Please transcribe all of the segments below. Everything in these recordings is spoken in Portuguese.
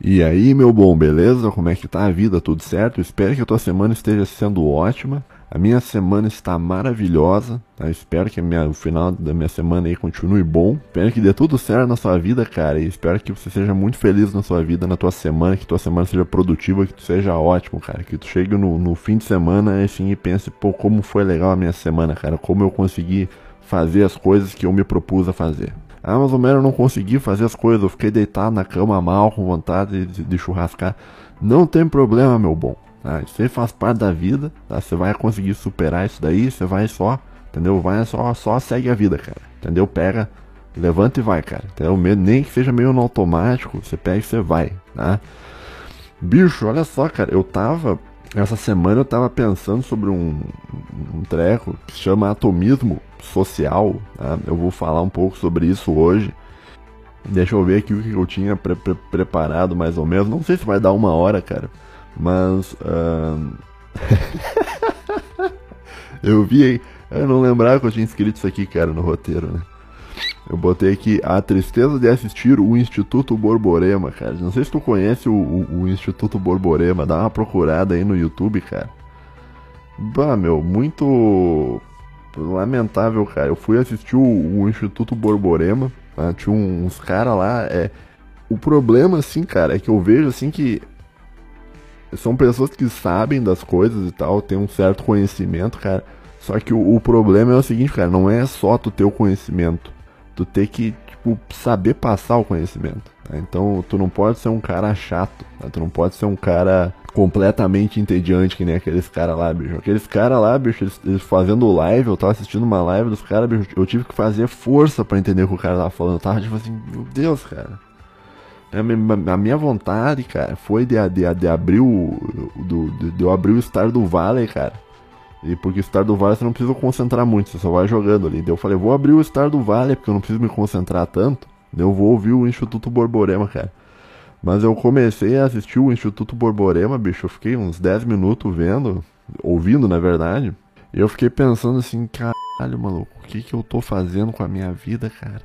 E aí, meu bom, beleza? Como é que tá a vida? Tudo certo? Espero que a tua semana esteja sendo ótima. A minha semana está maravilhosa, tá? Espero que minha, o final da minha semana aí continue bom. Espero que dê tudo certo na sua vida, cara. E espero que você seja muito feliz na sua vida, na tua semana, que tua semana seja produtiva, que tu seja ótimo, cara. Que tu chegue no, no fim de semana assim e pense, pô, como foi legal a minha semana, cara. Como eu consegui fazer as coisas que eu me propus a fazer. Ah, mas o Mero não consegui fazer as coisas, eu fiquei deitado na cama mal, com vontade de, de churrascar. Não tem problema, meu bom. Tá? Isso aí faz parte da vida, tá? Você vai conseguir superar isso daí, você vai só, entendeu? Vai só, só segue a vida, cara. Entendeu? Pega, levanta e vai, cara. Entendeu? Nem que seja meio no automático, você pega e você vai, tá? Bicho, olha só, cara, eu tava. Essa semana eu tava pensando sobre um, um treco que se chama atomismo social. Tá? Eu vou falar um pouco sobre isso hoje. Deixa eu ver aqui o que eu tinha pre pre preparado mais ou menos. Não sei se vai dar uma hora, cara. Mas. Uh... eu vi. Eu não lembrava que eu tinha escrito isso aqui, cara, no roteiro, né? Eu botei aqui a tristeza de assistir o Instituto Borborema, cara. Não sei se tu conhece o, o, o Instituto Borborema. Dá uma procurada aí no YouTube, cara. Bah, meu, muito lamentável, cara. Eu fui assistir o, o Instituto Borborema, tá? tinha uns caras lá. É... O problema, assim, cara, é que eu vejo assim que são pessoas que sabem das coisas e tal, tem um certo conhecimento, cara. Só que o, o, problema é o seguinte, cara, não é só tu ter o conhecimento. Tu tem que, tipo, saber passar o conhecimento. Tá? Então, tu não pode ser um cara chato, tá? tu não pode ser um cara completamente entediante, que nem aqueles caras lá, bicho. Aqueles caras lá, bicho, eles, eles, fazendo live, eu tava assistindo uma live dos caras, bicho, eu tive que fazer força para entender o que o cara tava falando. Eu tava tipo assim, meu Deus, cara. A minha, a minha vontade, cara, foi de, de, de abrir o. De, de eu abrir o Star do Valley, cara. E porque Star do Valley você não precisa concentrar muito, você só vai jogando ali. Daí eu falei, vou abrir o Star do Valley, porque eu não preciso me concentrar tanto. Daí eu vou ouvir o Instituto Borborema, cara. Mas eu comecei a assistir o Instituto Borborema, bicho. Eu fiquei uns 10 minutos vendo, ouvindo na verdade. E eu fiquei pensando assim, caralho, maluco, o que que eu tô fazendo com a minha vida, cara?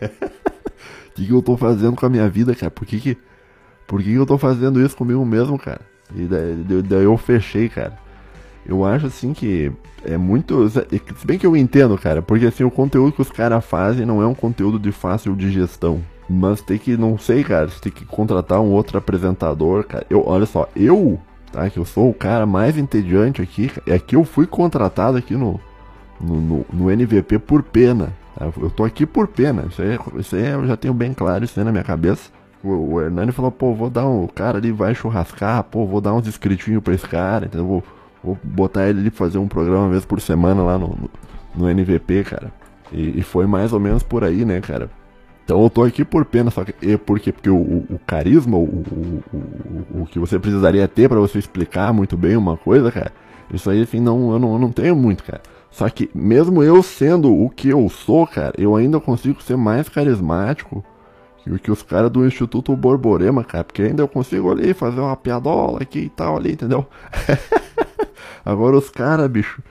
O que que eu tô fazendo com a minha vida, cara? Por que que, por que que eu tô fazendo isso comigo mesmo, cara? E daí, daí eu fechei, cara. Eu acho assim que é muito. Se bem que eu entendo, cara, porque assim, o conteúdo que os caras fazem não é um conteúdo de fácil digestão. Mas tem que, não sei, cara, tem que contratar um outro apresentador, cara. Eu, olha só, eu, tá? Que eu sou o cara mais entediante aqui. É que eu fui contratado aqui no, no, no, no NVP por pena. Tá? Eu tô aqui por pena. Isso aí, isso aí eu já tenho bem claro isso aí na minha cabeça. O, Hernani falou, pô, vou dar um. O cara ali vai churrascar, pô, vou dar uns inscritinhos pra esse cara, então vou, vou botar ele ali fazer um programa uma vez por semana lá no, no, no NVP, cara. E, e, foi mais ou menos por aí, né, cara? Então eu tô aqui por pena, só que. E por quê? Porque o, o, carisma, o, o, o, que você precisaria ter para você explicar muito bem uma coisa, cara, isso aí, assim, não, eu, não, eu não tenho muito, cara. Só que mesmo eu sendo o que eu sou, cara, eu ainda consigo ser mais carismático que, que os caras do Instituto Borborema, cara. Porque ainda eu consigo ali fazer uma piadola aqui e tal ali, entendeu? Agora os caras, bicho.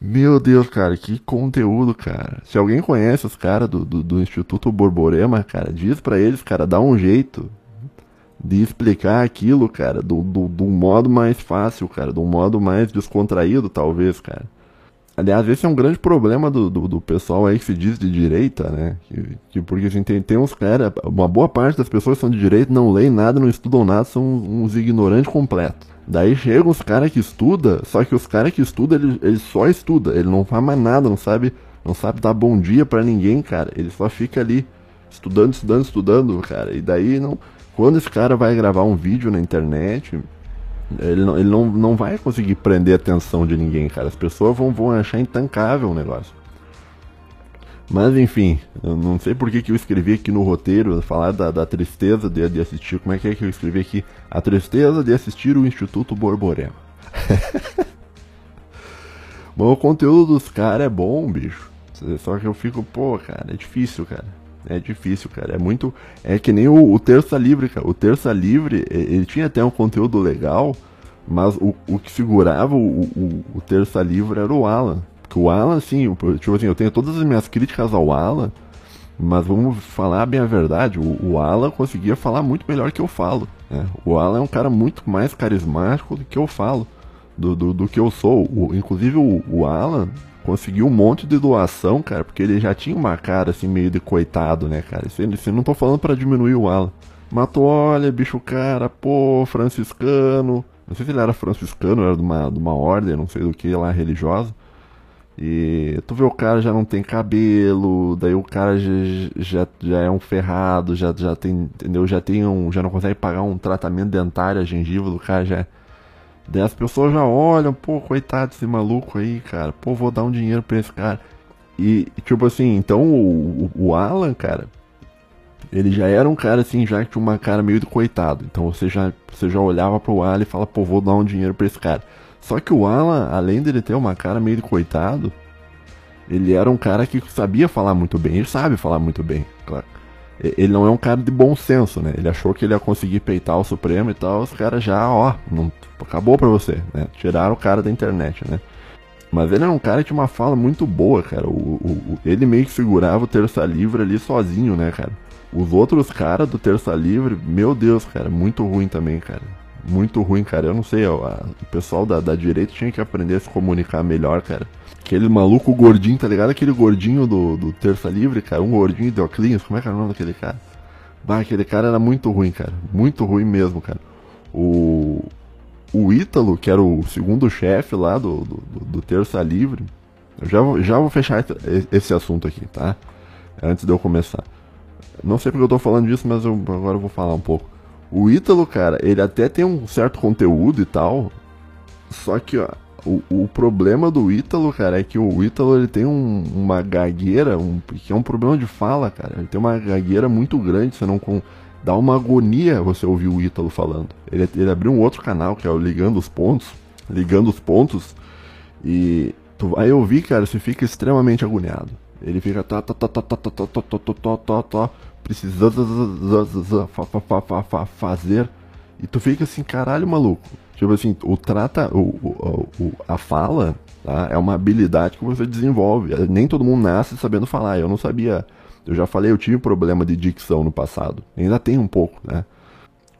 Meu Deus, cara, que conteúdo, cara. Se alguém conhece os caras do, do, do, Instituto Borborema, cara, diz para eles, cara, dá um jeito de explicar aquilo, cara, do, do, do modo mais fácil, cara, do modo mais descontraído, talvez, cara. Aliás, esse é um grande problema do, do, do, pessoal aí que se diz de direita, né? Que, que porque assim, tem, tem uns caras, uma boa parte das pessoas que são de direita não leem nada, não estudam nada, são uns ignorantes completos. Daí chegam os caras que estudam, só que os caras que estudam, ele, ele só estuda, ele não faz mais nada, não sabe, não sabe dar bom dia para ninguém, cara. Ele só fica ali estudando, estudando, estudando, cara. E daí não, quando esse cara vai gravar um vídeo na internet, ele não, ele não, não vai conseguir prender a atenção de ninguém, cara. As pessoas vão, vão achar intancável o negócio. Mas enfim, eu não sei por que, que eu escrevi aqui no roteiro, falar da, da tristeza de, de, assistir. Como é que é que eu escrevi aqui? A tristeza de assistir o Instituto Borborema. Bom, o conteúdo dos caras é bom, bicho. Só que eu fico, pô, cara, é difícil, cara. É difícil, cara. É muito. É que nem o, o Terça Livre, cara. O Terça Livre, ele tinha até um conteúdo legal, mas o, o que segurava o, o, o Terça Livre era o Alan. Porque o Alan, assim, tipo assim, eu tenho todas as minhas críticas ao Alan, Mas vamos falar bem a verdade, o, o Alan conseguia falar muito melhor que eu falo. Né? O Alan é um cara muito mais carismático do que eu falo, do, do, do que eu sou. O, inclusive o, o Alan conseguiu um monte de doação, cara, porque ele já tinha uma cara assim meio de coitado, né, cara? Isso, isso não tô falando para diminuir o Alan. Matou, olha, bicho, cara, pô, franciscano. Não sei se ele era franciscano, era de uma, de uma ordem, não sei do que lá, religiosa. E tu vê o cara já não tem cabelo, daí o cara já, já, já é um ferrado, já, já tem, entendeu? Já tem um, já não consegue pagar um tratamento dentário, a gengiva do cara já. Daí as pessoas já olham, pô, coitado desse maluco aí, cara. Pô, vou dar um dinheiro pra esse cara. E, tipo assim, então o, o Alan, cara, ele já era um cara assim, já que tinha uma cara meio de coitado. Então você já, você já olhava pro Alan e fala, pô, vou dar um dinheiro pra esse cara. Só que o Alan, além dele ter uma cara meio de coitado, ele era um cara que sabia falar muito bem. Ele sabe falar muito bem, claro. Ele não é um cara de bom senso, né? Ele achou que ele ia conseguir peitar o Supremo e tal. Os caras já, ó, não, acabou pra você, né? Tiraram o cara da internet, né? Mas ele era um cara que tinha uma fala muito boa, cara. O, o, ele meio que segurava o terça livre ali sozinho, né, cara? Os outros caras do terça livre, meu Deus, cara, muito ruim também, cara muito ruim, cara. Eu não sei, ó, a, o pessoal da, da direita tinha que aprender a se comunicar melhor, cara. Aquele maluco gordinho, tá ligado? Aquele gordinho do, do Terça Livre, cara. Um gordinho de óculos. Como é que era o nome daquele cara? Bah, aquele cara era muito ruim, cara. Muito ruim mesmo, cara. O, o Ítalo, que era o segundo chefe lá do, do, do Terça Livre. Eu já vou, já vou fechar esse assunto aqui, tá? Antes de eu começar. Não sei porque eu tô falando disso, mas eu, agora eu vou falar um pouco. O Ítalo, cara, ele até tem um certo conteúdo e tal. Só que, ó, o, o problema do Ítalo, cara, é que o Ítalo ele tem um, uma gagueira, um, que é um problema de fala, cara. Ele tem uma gagueira muito grande, você não com, dá uma agonia você ouvir o Ítalo falando. Ele, ele abriu um outro canal, que é o Ligando os Pontos. Ligando os Pontos. E tu vai ouvir, cara, você fica extremamente agoniado. Ele fica tá, tá, tá, tá, tá, tá, tá, tá, tá, tá, tá, tá, precisando fazer. E tu fica assim, caralho, maluco. Tipo assim, o trata, o, o, o, a fala tá? é uma habilidade que você desenvolve. Nem todo mundo nasce sabendo falar. Eu não sabia. Eu já falei, eu tive problema de dicção no passado. Ainda tem um pouco, né?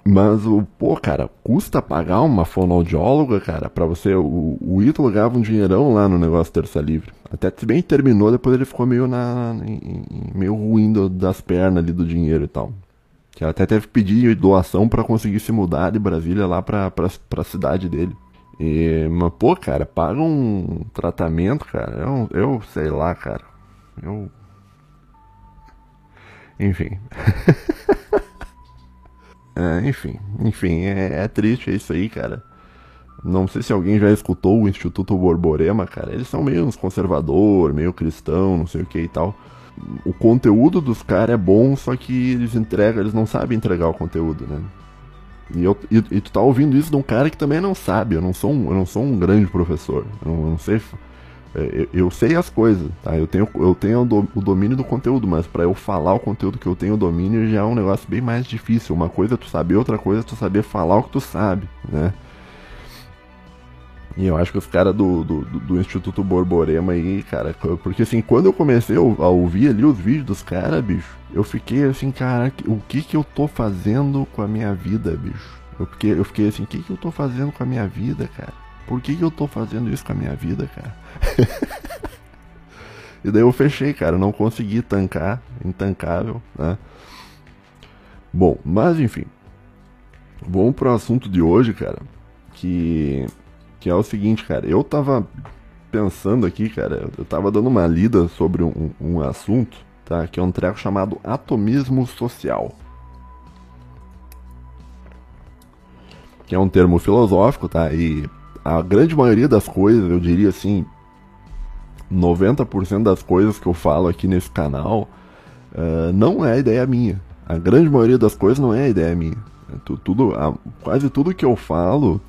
Mas o, pô, cara, custa pagar uma fonoaudióloga, cara, pra você. O, o Ítalo ganhava um dinheirão lá no negócio Terça Livre. Até se bem terminou, depois ele ficou meio na. meio ruim do, das pernas ali do dinheiro e tal. Que até teve que pedir doação para conseguir se mudar de Brasília lá pra, pra, pra cidade dele. E, mas, pô, cara, paga um tratamento, cara. Eu, eu sei lá, cara. Eu. Enfim. É, enfim, enfim, é, é, triste isso aí, cara. Não sei se alguém já escutou o Instituto Borborema, cara. Eles são meio conservador, meio cristão, não sei o que e tal. O conteúdo dos caras é bom, só que eles entregam, eles não sabem entregar o conteúdo, né? E, eu, e, e, tu tá ouvindo isso de um cara que também não sabe. Eu não sou um, eu não sou um grande professor. Eu não, eu não sei é, eu, sei as coisas, tá? Eu tenho, eu tenho o domínio do conteúdo, mas para eu falar o conteúdo que eu tenho domínio já é um negócio bem mais difícil. Uma coisa é tu saber, outra coisa é tu saber falar o que tu sabe, né? E eu acho que os caras do, do, do, Instituto Borborema aí, cara, porque assim, quando eu comecei a ouvir ali os vídeos dos caras, bicho, eu fiquei assim, cara, o que que eu tô fazendo com a minha vida, bicho? Eu fiquei, eu fiquei assim, o que que eu tô fazendo com a minha vida, cara? Por que, que eu tô fazendo isso com a minha vida, cara? e daí eu fechei, cara. Não consegui tancar. Intancável, né? Bom, mas enfim. Vamos pro assunto de hoje, cara. Que, que é o seguinte, cara. Eu tava pensando aqui, cara. Eu tava dando uma lida sobre um, um assunto, tá? Que é um treco chamado atomismo social. Que é um termo filosófico, tá? E a grande maioria das coisas, eu diria assim, 90% das coisas que eu falo aqui nesse canal uh, não é ideia minha. A grande maioria das coisas não é ideia minha. É tudo, a, quase tudo que eu falo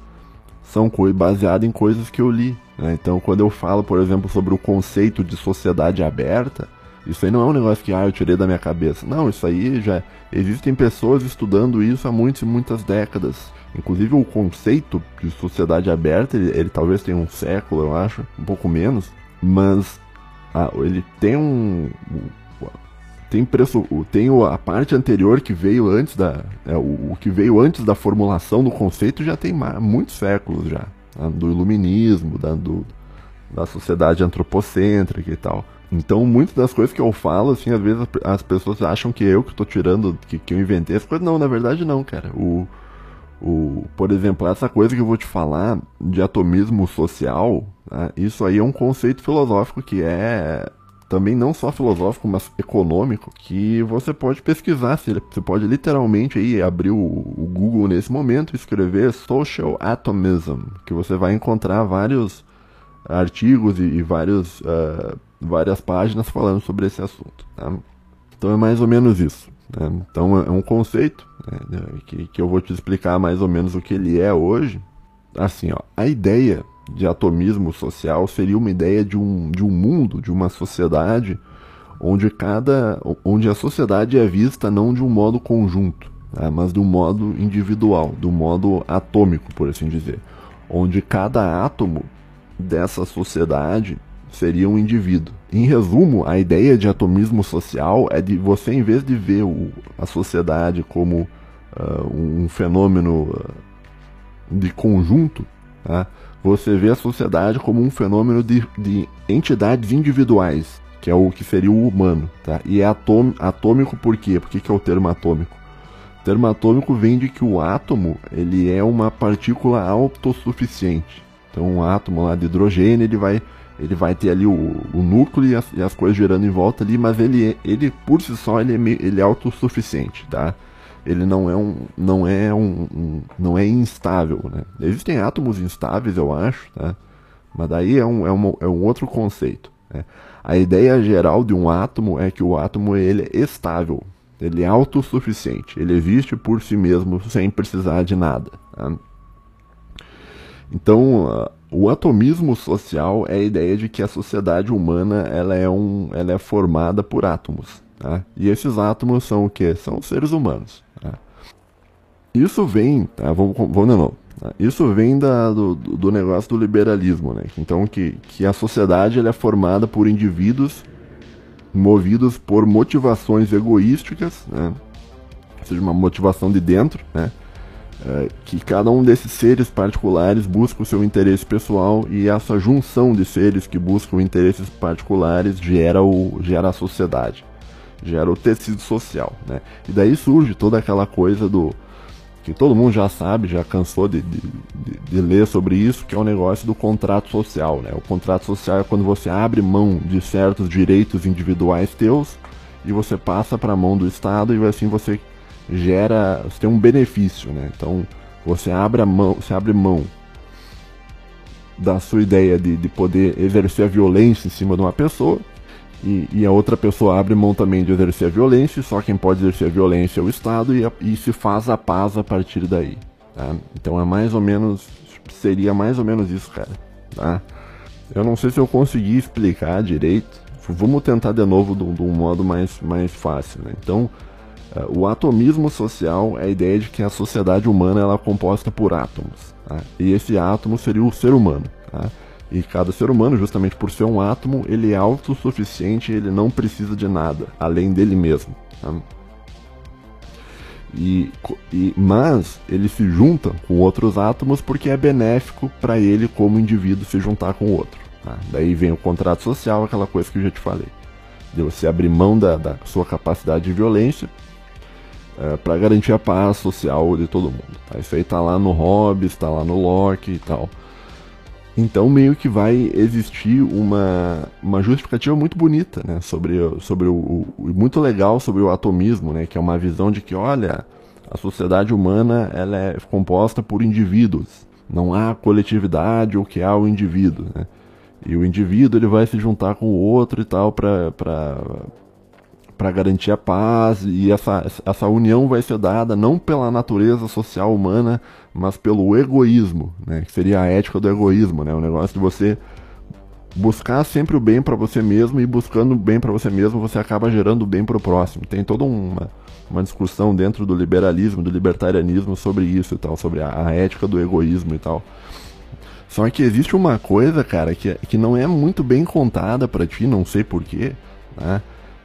são baseado em coisas que eu li. Né? Então, quando eu falo, por exemplo, sobre o conceito de sociedade aberta, isso aí não é um negócio que ah, eu tirei da minha cabeça. Não, isso aí já existem pessoas estudando isso há muitas e muitas décadas. Inclusive o conceito de sociedade aberta, ele, ele talvez tenha um século, eu acho, um pouco menos, mas ah, ele tem um tem preço, tem a parte anterior que veio antes da, é, o, o, que veio antes da formulação do conceito já tem muitos séculos já, né, do iluminismo, da, do, da sociedade antropocêntrica e tal. Então, muitas das coisas que eu falo, assim, às vezes as pessoas acham que eu que estou tirando, que, que eu inventei as coisas. Não, na verdade não, cara. O, o, por exemplo, essa coisa que eu vou te falar de atomismo social, né, isso aí é um conceito filosófico que é também não só filosófico, mas econômico, que você pode pesquisar. Você pode literalmente aí abrir o, Google nesse momento e escrever Social Atomism, que você vai encontrar vários artigos e, e vários, uh, várias páginas falando sobre esse assunto. Tá? Então é mais ou menos isso. Né? Então é um conceito né, que, que eu vou te explicar mais ou menos o que ele é hoje. Assim, ó, a ideia de atomismo social seria uma ideia de um, de um mundo, de uma sociedade onde cada onde a sociedade é vista não de um modo conjunto, tá? mas de um modo individual, do modo atômico, por assim dizer, onde cada átomo dessa sociedade seria um indivíduo. Em resumo, a ideia de atomismo social é de você, em vez de ver o, a sociedade como uh, um fenômeno uh, de conjunto, tá? Você vê a sociedade como um fenômeno de, de, entidades individuais, que é o que seria o humano. Tá? E é atôm, atômico por quê? Por que, que é o termo atômico? O termo atômico vem de que o átomo ele é uma partícula autossuficiente. Então um átomo lá de hidrogênio, ele vai, ele vai ter ali o, o núcleo e as, e as, coisas girando em volta ali, mas ele, ele por si só ele é, ele é autossuficiente, tá? Ele não é um, não é um, um, não é instável, né? Existem átomos instáveis, eu acho, tá? Mas daí é um, é um, é um outro conceito. Né? A ideia geral de um átomo é que o átomo ele é estável, ele é autossuficiente, ele existe por si mesmo sem precisar de nada. Tá? Então, uh, o atomismo social é a ideia de que a sociedade humana ela é, um, ela é formada por átomos. Tá? E esses átomos são o que? São seres humanos. Isso vem, tá? vamos, vamos de novo. Tá? Isso vem da, do, do negócio do liberalismo, né? Então que, que a sociedade ela é formada por indivíduos movidos por motivações egoísticas, né? ou seja, uma motivação de dentro, né? É, que cada um desses seres particulares busca o seu interesse pessoal e essa junção de seres que buscam interesses particulares gera, o, gera a sociedade, gera o tecido social. Né? E daí surge toda aquela coisa do que todo mundo já sabe, já cansou de, de, de, de ler sobre isso, que é o negócio do contrato social. Né? O contrato social é quando você abre mão de certos direitos individuais teus e você passa para a mão do Estado e assim você gera, você tem um benefício, né? Então você abre mão, você abre mão da sua ideia de, de poder exercer a violência em cima de uma pessoa e, e, a outra pessoa abre mão também de exercer a violência, só quem pode exercer a violência é o Estado e, e se faz a paz a partir daí. Tá? Então é mais ou menos, seria mais ou menos isso, cara. Tá? Eu não sei se eu consegui explicar direito. Vamos tentar de novo de um modo mais, mais fácil. Né? Então, Uh, o atomismo social é a ideia de que a sociedade humana ela é composta por átomos. Tá? E esse átomo seria o ser humano. Tá? E cada ser humano, justamente por ser um átomo, ele é autossuficiente, ele não precisa de nada além dele mesmo. Tá? E, e, mas ele se junta com outros átomos porque é benéfico para ele como indivíduo se juntar com o outro. Tá? Daí vem o contrato social, aquela coisa que eu já te falei. De você abrir mão da, da sua capacidade de violência é, para garantir a paz social de todo mundo. Tá? Isso aí tá lá no Hobbes, tá lá no Locke e tal. Então meio que vai existir uma, uma justificativa muito bonita, né, sobre, sobre o, o, muito legal sobre o atomismo, né, que é uma visão de que, olha, a sociedade humana ela é composta por indivíduos, não há coletividade ou que há o indivíduo, né, e o indivíduo ele vai se juntar com o outro e tal para para garantir a paz e essa, essa união vai ser dada não pela natureza social humana, mas pelo egoísmo, né? Que seria a ética do egoísmo, né? O negócio de você buscar sempre o bem para você mesmo e buscando o bem para você mesmo, você acaba gerando o bem para o próximo. Tem toda uma, uma discussão dentro do liberalismo, do libertarianismo sobre isso e tal, sobre a, a ética do egoísmo e tal. Só que existe uma coisa, cara, que, que não é muito bem contada para ti, não sei porquê, né?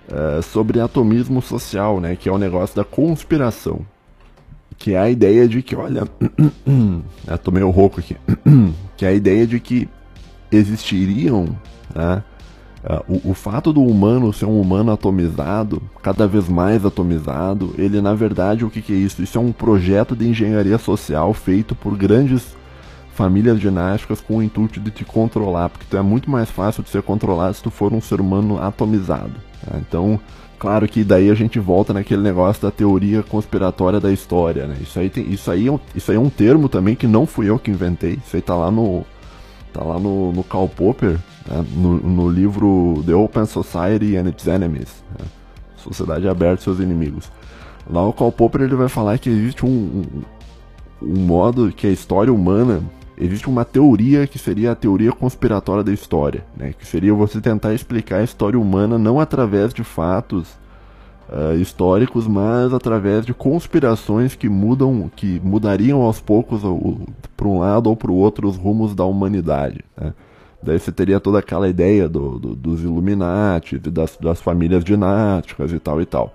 Uh, sobre atomismo social, né? Que é o negócio da conspiração. Que é a ideia de que, olha. eu tô meio rouco aqui. que é a ideia de que existiriam. Né, uh, o, o fato do humano ser um humano atomizado, cada vez mais atomizado, ele na verdade o que, que é isso? Isso é um projeto de engenharia social feito por grandes famílias ginásticas com o intuito de te controlar, porque é muito mais fácil de ser controlado se tu for um ser humano atomizado. Tá? Então, claro que daí a gente volta naquele negócio da teoria conspiratória da história, né? Isso aí, tem, isso aí, é, um, isso aí é um termo também que não fui eu que inventei. Isso aí tá lá no, tá lá no, no Karl Popper, né? no, no, livro The Open Society and Its Enemies, né? Sociedade Aberta e Seus Inimigos. Lá o Karl Popper ele vai falar que existe um, um, um modo que a história humana existe uma teoria que seria a teoria conspiratória da história, né? que seria você tentar explicar a história humana não através de fatos uh, históricos, mas através de conspirações que mudam, que mudariam aos poucos para um lado ou para o outro os rumos da humanidade. Né? Daí você teria toda aquela ideia do, do, dos Illuminati, das, das famílias dinásticas e tal e tal.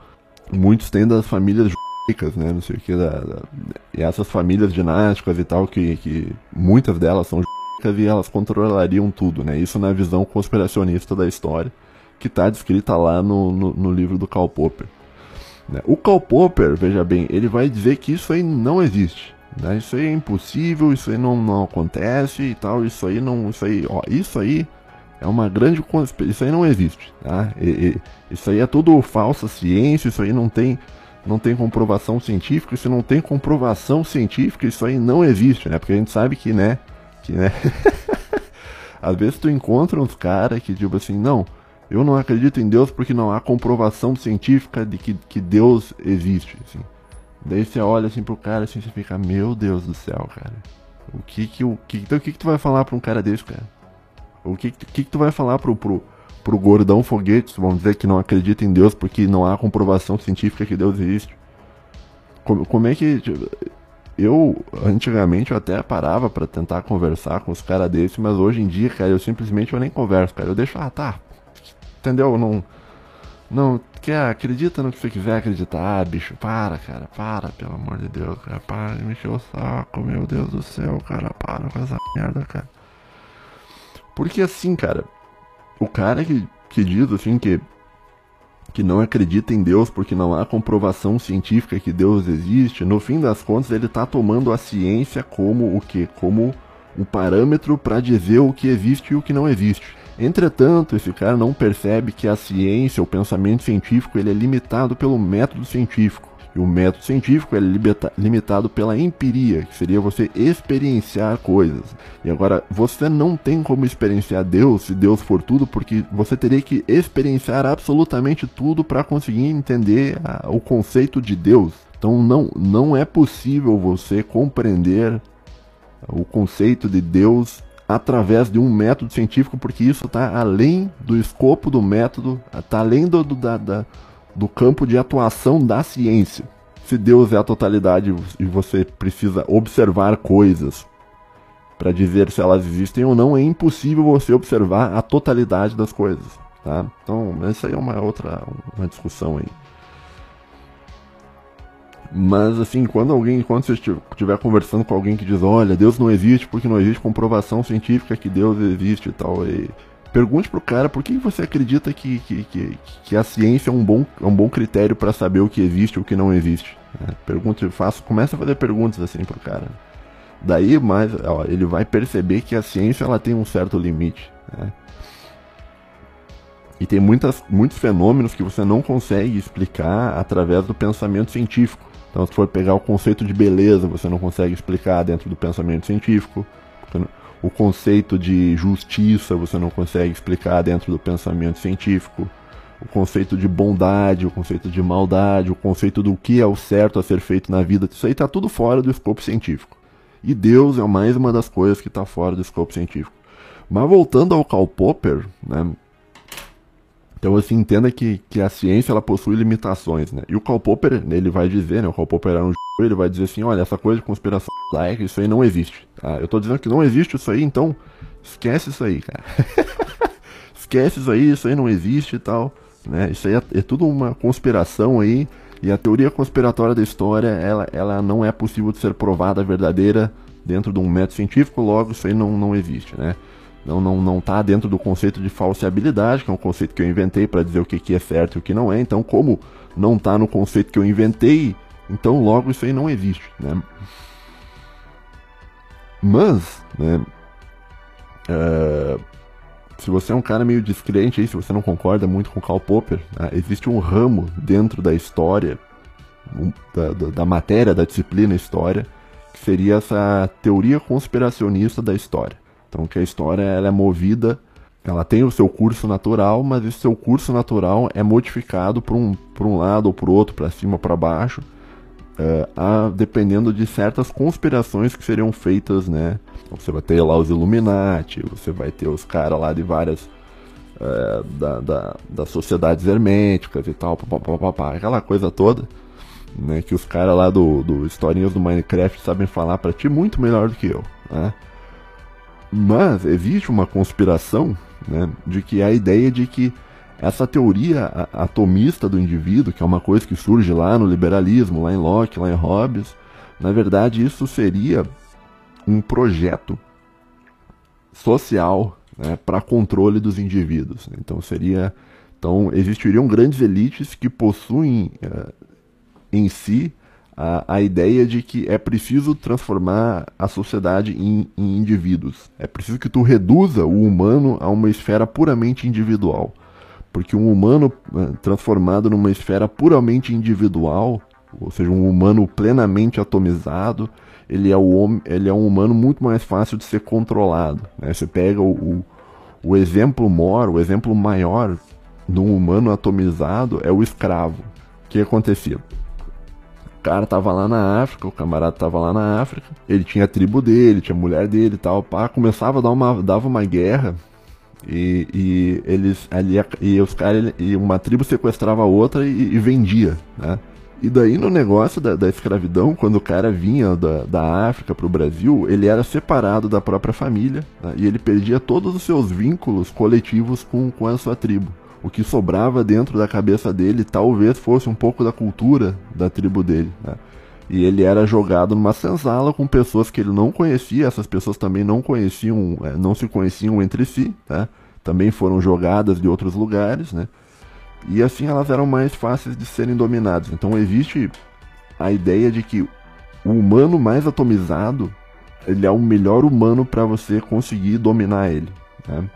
Muitos têm das famílias ricas, né? Não sei o que. Da, da, e essas famílias dinásticas e tal, que, que muitas delas são ricas e elas controlariam tudo, né? Isso na visão conspiracionista da história, que está descrita lá no, no, no, livro do Karl Popper. Né? O Karl Popper, veja bem, ele vai dizer que isso aí não existe. Né? Isso aí é impossível, isso aí não, não acontece e tal, isso aí não. Isso aí, ó, isso aí é uma grande conspiração. Isso aí não existe. Tá? E, e, isso aí é tudo falsa ciência, isso aí não tem não tem comprovação científica, se não tem comprovação científica, isso aí não existe, né? Porque a gente sabe que, né, que, né, às vezes tu encontra uns caras que, tipo assim, não, eu não acredito em Deus porque não há comprovação científica de que, que Deus existe, assim. Daí você olha assim pro cara assim, você fica, meu Deus do céu, cara. O que que, o que, então, o que, que tu vai falar pra um cara desse, cara? O que que, que, que tu vai falar pro, pro, pro gordão foguete, vamos dizer que não acredita em Deus porque não há comprovação científica que Deus existe. Como, como é que. Tipo, eu, antigamente, eu até parava para tentar conversar com os caras desses, mas hoje em dia, cara, eu simplesmente eu nem converso, cara. Eu deixo, ah, tá. Entendeu? Não. Não, quer, acredita no que você quiser acreditar, ah, bicho. Para, cara, para, pelo amor de Deus, cara. Para de me encher o saco, meu Deus do céu, cara. Para com essa merda, cara. Porque assim, cara, o cara que, que diz assim que que não acredita em Deus porque não há comprovação científica que Deus existe, no fim das contas ele está tomando a ciência como o que? Como o parâmetro para dizer o que existe e o que não existe. Entretanto, esse cara não percebe que a ciência, o pensamento científico, ele é limitado pelo método científico. E o método científico é limitado pela empiria, que seria você experienciar coisas. E agora, você não tem como experienciar Deus, se Deus for tudo, porque você teria que experienciar absolutamente tudo para conseguir entender a, o conceito de Deus. Então, não, não é possível você compreender o conceito de Deus através de um método científico, porque isso está além do escopo do método, está além do, do da, da do campo de atuação da ciência. Se Deus é a totalidade e você precisa observar coisas para dizer se elas existem ou não, é impossível você observar a totalidade das coisas. Tá? Então, essa aí é uma outra uma discussão aí. Mas assim, quando alguém, quando você estiver conversando com alguém que diz, olha, Deus não existe porque não existe comprovação científica que Deus existe e tal, e Pergunte pro cara por que você acredita que, que, que, que a ciência é um bom, é um bom critério para saber o que existe e o que não existe. Né? Pergunte, faça, começa a fazer perguntas assim pro cara. Daí mais, ó, ele vai perceber que a ciência ela tem um certo limite. Né? E tem muitas, muitos fenômenos que você não consegue explicar através do pensamento científico. Então, se for pegar o conceito de beleza, você não consegue explicar dentro do pensamento científico o conceito de justiça você não consegue explicar dentro do pensamento científico, o conceito de bondade, o conceito de maldade, o conceito do que é o certo a ser feito na vida, isso aí está tudo fora do escopo científico. E Deus é mais uma das coisas que está fora do escopo científico. Mas voltando ao Karl Popper, né, então, assim, entenda que, que a ciência ela possui limitações, né? E o Karl Popper, ele vai dizer, né? O Karl Popper era um ele vai dizer assim, olha, essa coisa de conspiração isso aí não existe. Tá? Eu tô dizendo que não existe isso aí, então esquece isso aí, cara. esquece isso aí, isso aí não existe e tal. né? Isso aí é, é tudo uma conspiração aí, e a teoria conspiratória da história, ela, ela não é possível de ser provada verdadeira dentro de um método científico, logo isso aí não, não existe, né? Não, não, não tá dentro do conceito de falseabilidade, que é um conceito que eu inventei para dizer o que, que é certo e o que não é. Então, como não tá no conceito que eu inventei, então logo isso aí não existe, né? Mas, né, uh, se você é um cara meio descrente aí, se você não concorda muito com Karl Popper, né, existe um ramo dentro da história, um, da, da, da, matéria, da disciplina história, que seria essa teoria conspiracionista da história. Então, que a história ela é movida, ela tem o seu curso natural, mas esse seu curso natural é modificado por um, por um lado ou por outro, para cima ou para baixo, uh, a, dependendo de certas conspirações que seriam feitas, né? Então, você vai ter lá os Illuminati, você vai ter os caras lá de várias uh, da, da, das sociedades herméticas e tal, papapá, aquela coisa toda, né? Que os caras lá do, do historinhas do Minecraft sabem falar para ti muito melhor do que eu, né? Mas existe uma conspiração, né? De que a ideia de que essa teoria atomista do indivíduo, que é uma coisa que surge lá no liberalismo, lá em Locke, lá em Hobbes, na verdade isso seria um projeto social né, para controle dos indivíduos. Então seria, então existiriam grandes elites que possuem uh, em si a, a ideia de que é preciso transformar a sociedade em, em indivíduos. É preciso que tu reduza o humano a uma esfera puramente individual. Porque um humano eh, transformado numa esfera puramente individual, ou seja, um humano plenamente atomizado, ele é, o, ele é um humano muito mais fácil de ser controlado. Né? Você pega o, o, o exemplo maior, o exemplo maior de um humano atomizado é o escravo. O que acontecia? Cara tava lá na África, o camarada tava lá na África, ele tinha a tribo dele, tinha a mulher dele e tal, pá, começava a dar uma, dava uma guerra, e, e eles ali e os caras e uma tribo sequestrava a outra e, e, vendia, né? E daí no negócio da, da escravidão, quando o cara vinha da, da África para o Brasil, ele era separado da própria família né? e ele perdia todos os seus vínculos coletivos com, com a sua tribo. O que sobrava dentro da cabeça dele talvez fosse um pouco da cultura da tribo dele. Né? E ele era jogado numa senzala com pessoas que ele não conhecia, essas pessoas também não conheciam, é, não se conheciam entre si, né? Também foram jogadas de outros lugares, né? E assim elas eram mais fáceis de serem dominadas. Então existe a ideia de que o humano mais atomizado, ele é o melhor humano para você conseguir dominar ele, né?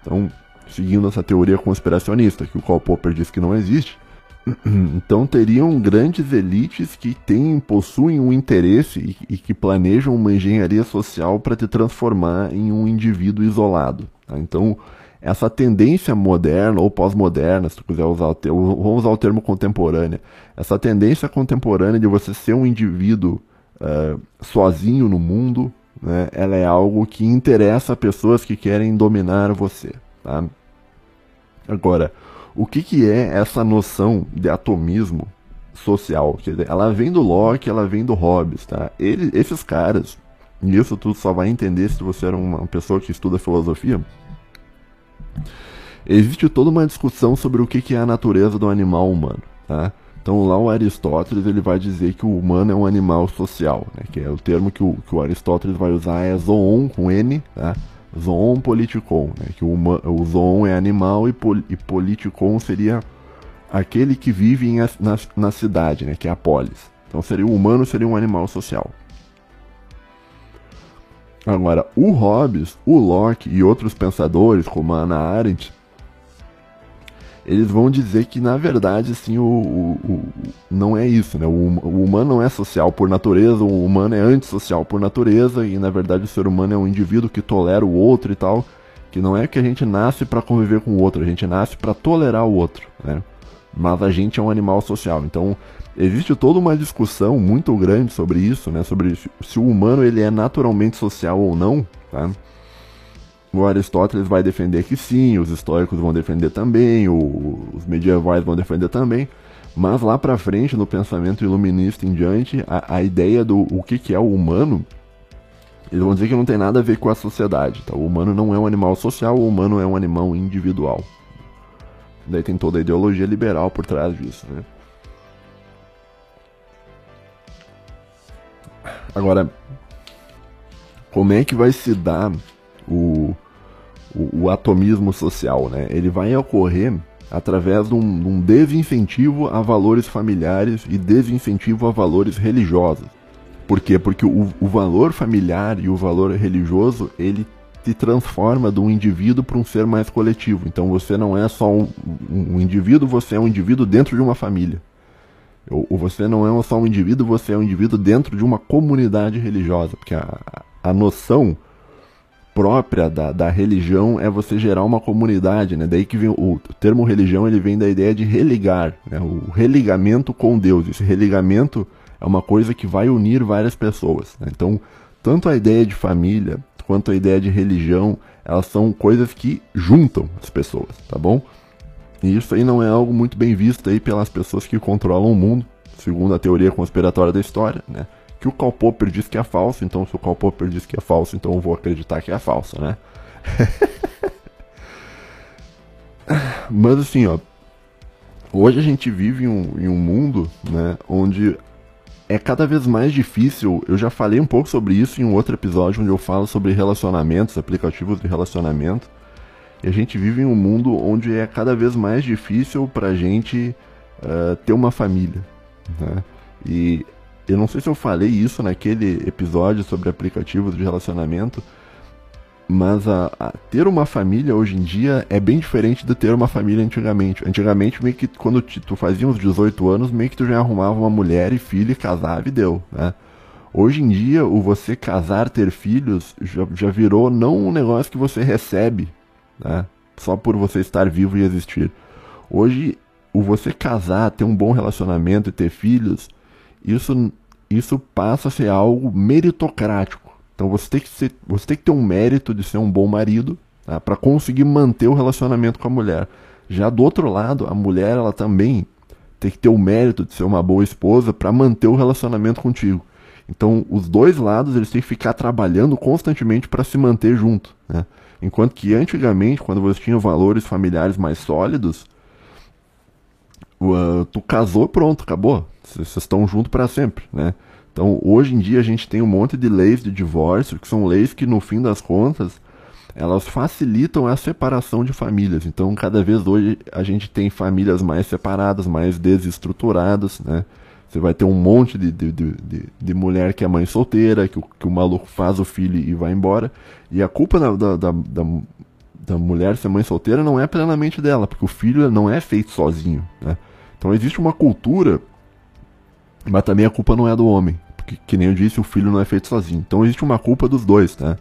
Então, seguindo essa teoria conspiracionista, que o Karl Popper diz que não existe, Então teriam grandes elites que têm, possuem um interesse e, e que planejam uma engenharia social para te transformar em um indivíduo isolado. Tá? Então essa tendência moderna ou pós-moderna, se tu quiser usar o termo, vamos usar o termo contemporânea, essa tendência contemporânea de você ser um indivíduo uh, sozinho no mundo, né, ela é algo que interessa pessoas que querem dominar você. Tá? Agora, o que, que é essa noção de atomismo social? ela vem do Locke, ela vem do Hobbes, tá? Ele, esses caras, e isso tudo só vai entender se você era uma pessoa que estuda filosofia. Existe toda uma discussão sobre o que, que é a natureza do animal humano, tá? Então lá o Aristóteles ele vai dizer que o humano é um animal social, né? que é o termo que o, que o Aristóteles vai usar é zoon com N, tá? Zoon politikon, né? que o, zoon é animal e, pol, e politikon seria aquele que vive em, na, na cidade, né? que é a polis. Então seria o humano seria um animal social. Agora, o Hobbes, o Locke e outros pensadores, como a Hannah Arendt, eles vão dizer que na verdade assim o, o, o não é isso, né? O, o, humano não é social por natureza, o humano é antissocial por natureza e na verdade o ser humano é um indivíduo que tolera o outro e tal, que não é que a gente nasce para conviver com o outro, a gente nasce para tolerar o outro, né? Mas a gente é um animal social, então existe toda uma discussão muito grande sobre isso, né? Sobre se o humano ele é naturalmente social ou não, tá? O Aristóteles vai defender que sim, os históricos vão defender também, os medievais vão defender também, mas lá para frente, no pensamento iluminista em diante, a, a ideia do o que, que é o humano, eles vão dizer que não tem nada a ver com a sociedade. Tá? O humano não é um animal social, o humano é um animal individual. Daí tem toda a ideologia liberal por trás disso, né? Agora, como é que vai se dar o, o, atomismo social, né? Ele vai ocorrer através de um, um desincentivo a valores familiares e desincentivo a valores religiosos. Por quê? Porque o, o valor familiar e o valor religioso, ele te transforma de um indivíduo para um ser mais coletivo. Então você não é só um, um, indivíduo, você é um indivíduo dentro de uma família. Ou, ou, você não é só um indivíduo, você é um indivíduo dentro de uma comunidade religiosa. Porque a, a noção própria da, da religião é você gerar uma comunidade, né? Daí que vem o, o termo religião, ele vem da ideia de religar, né? O religamento com Deus. Esse religamento é uma coisa que vai unir várias pessoas. Né? Então, tanto a ideia de família quanto a ideia de religião, elas são coisas que juntam as pessoas, tá bom? E isso aí não é algo muito bem visto aí pelas pessoas que controlam o mundo, segundo a teoria conspiratória da história, né? Que o Karl Popper diz que é falso, então se o Karl Popper diz que é falso, então eu vou acreditar que é falso, né? Mas assim, ó, hoje a gente vive em um, em um mundo, né, onde é cada vez mais difícil. Eu já falei um pouco sobre isso em um outro episódio onde eu falo sobre relacionamentos, aplicativos de relacionamento. E a gente vive em um mundo onde é cada vez mais difícil pra gente uh, ter uma família. Né? E eu não sei se eu falei isso naquele episódio sobre aplicativos de relacionamento, mas a, a, ter uma família hoje em dia é bem diferente de ter uma família antigamente. Antigamente, meio que quando tu fazia uns 18 anos, meio que tu já arrumava uma mulher e filho e casava e deu, né? Hoje em dia, o você casar, ter filhos, já, já virou não um negócio que você recebe, né? Só por você estar vivo e existir. Hoje, o você casar, ter um bom relacionamento e ter filhos, isso, isso passa a ser algo meritocrático. Então você tem que, ser, você tem que ter um mérito de ser um bom marido tá? para conseguir manter o relacionamento com a mulher. Já do outro lado, a mulher ela também tem que ter o mérito de ser uma boa esposa para manter o relacionamento contigo. Então, os dois lados eles têm que ficar trabalhando constantemente para se manter junto. Né? Enquanto que antigamente, quando você tinha valores familiares mais sólidos, uh, tu casou, pronto, acabou. Vocês estão juntos para sempre, né? Então, hoje em dia a gente tem um monte de leis de divórcio, que são leis que no fim das contas, elas facilitam a separação de famílias. Então, cada vez hoje a gente tem famílias mais separadas, mais desestruturadas, né? Você vai ter um monte de, de, de, de, mulher que é mãe solteira, que o, que o maluco faz o filho e vai embora. E a culpa da, da, da, da, da mulher ser mãe solteira não é plenamente dela, porque o filho não é feito sozinho, né? Então existe uma cultura, mas também a culpa não é do homem. Porque, que nem eu disse, o filho não é feito sozinho. Então existe uma culpa dos dois, tá?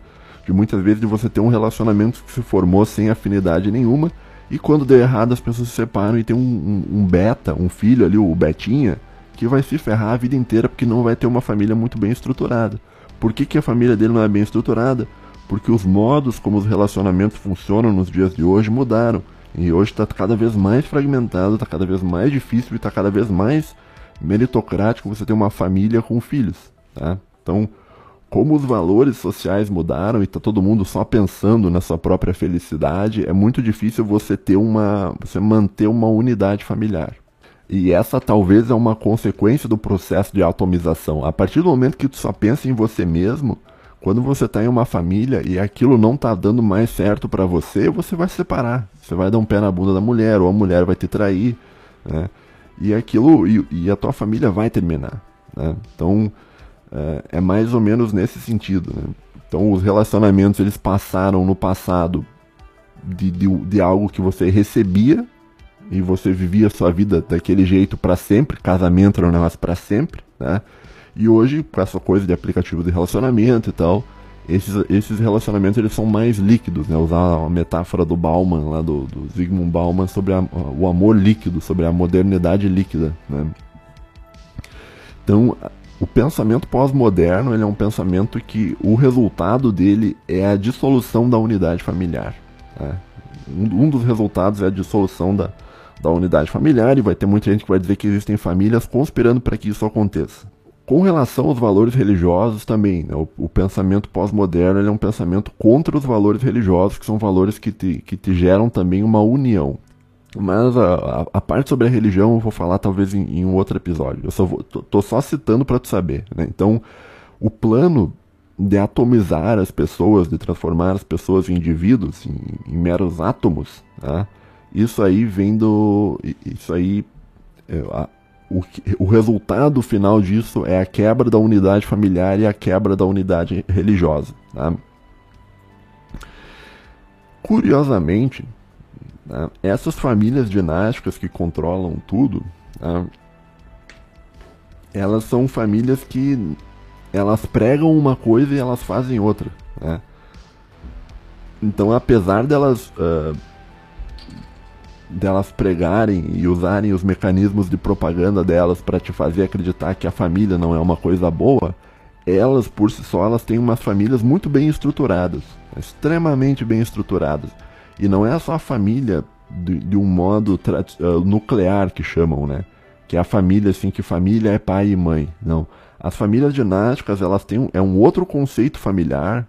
De muitas vezes de você ter um relacionamento que se formou sem afinidade nenhuma, e quando deu errado as pessoas se separam e tem um, um, um beta, um filho ali, o Betinha, que vai se ferrar a vida inteira porque não vai ter uma família muito bem estruturada. Por que, que a família dele não é bem estruturada? Porque os modos como os relacionamentos funcionam nos dias de hoje mudaram. E hoje está cada vez mais fragmentado, está cada vez mais difícil e está cada vez mais meritocrático você ter uma família com filhos. Tá? Então, como os valores sociais mudaram e está todo mundo só pensando na sua própria felicidade, é muito difícil você ter uma. você manter uma unidade familiar. E essa talvez é uma consequência do processo de atomização. A partir do momento que tu só pensa em você mesmo, quando você está em uma família e aquilo não está dando mais certo para você, você vai se separar. Você vai dar um pé na bunda da mulher, ou a mulher vai te trair, né? E aquilo, e, e a tua família vai terminar, né? Então, é, é, mais ou menos nesse sentido, né? Então, os relacionamentos, eles passaram no passado de, de, de algo que você recebia e você vivia a sua vida daquele jeito para sempre, casamento era um negócio para sempre, né? E hoje, com essa coisa de aplicativo de relacionamento e tal, esses, esses relacionamentos eles são mais líquidos, né? Usar a metáfora do Bauman, lá do, do Zygmunt Bauman, sobre a, o amor líquido, sobre a modernidade líquida, né? Então, o pensamento pós-moderno ele é um pensamento que o resultado dele é a dissolução da unidade familiar. Né? Um, um dos resultados é a dissolução da, da unidade familiar, e vai ter muita gente que vai dizer que existem famílias conspirando para que isso aconteça. Com relação aos valores religiosos também, né, o, o, pensamento pós-moderno é um pensamento contra os valores religiosos, que são valores que te, que te geram também uma união. Mas a, a, parte sobre a religião eu vou falar talvez em, em um outro episódio. Eu só vou, tô, tô só citando para tu saber. Né? Então, o plano de atomizar as pessoas, de transformar as pessoas em indivíduos, em, em meros átomos, tá? isso aí vem do. Isso aí. É, a, o, o resultado final disso é a quebra da unidade familiar e a quebra da unidade religiosa. Tá? Curiosamente, né, essas famílias dinásticas que controlam tudo, tá? elas são famílias que elas pregam uma coisa e elas fazem outra. Né? Então, apesar delas uh, delas pregarem e usarem os mecanismos de propaganda delas para te fazer acreditar que a família não é uma coisa boa, elas por si só elas têm umas famílias muito bem estruturadas, extremamente bem estruturadas. E não é só a família de, de um modo uh, nuclear que chamam, né? Que é a família assim, que família é pai e mãe. Não. As famílias dinásticas, elas têm é um outro conceito familiar,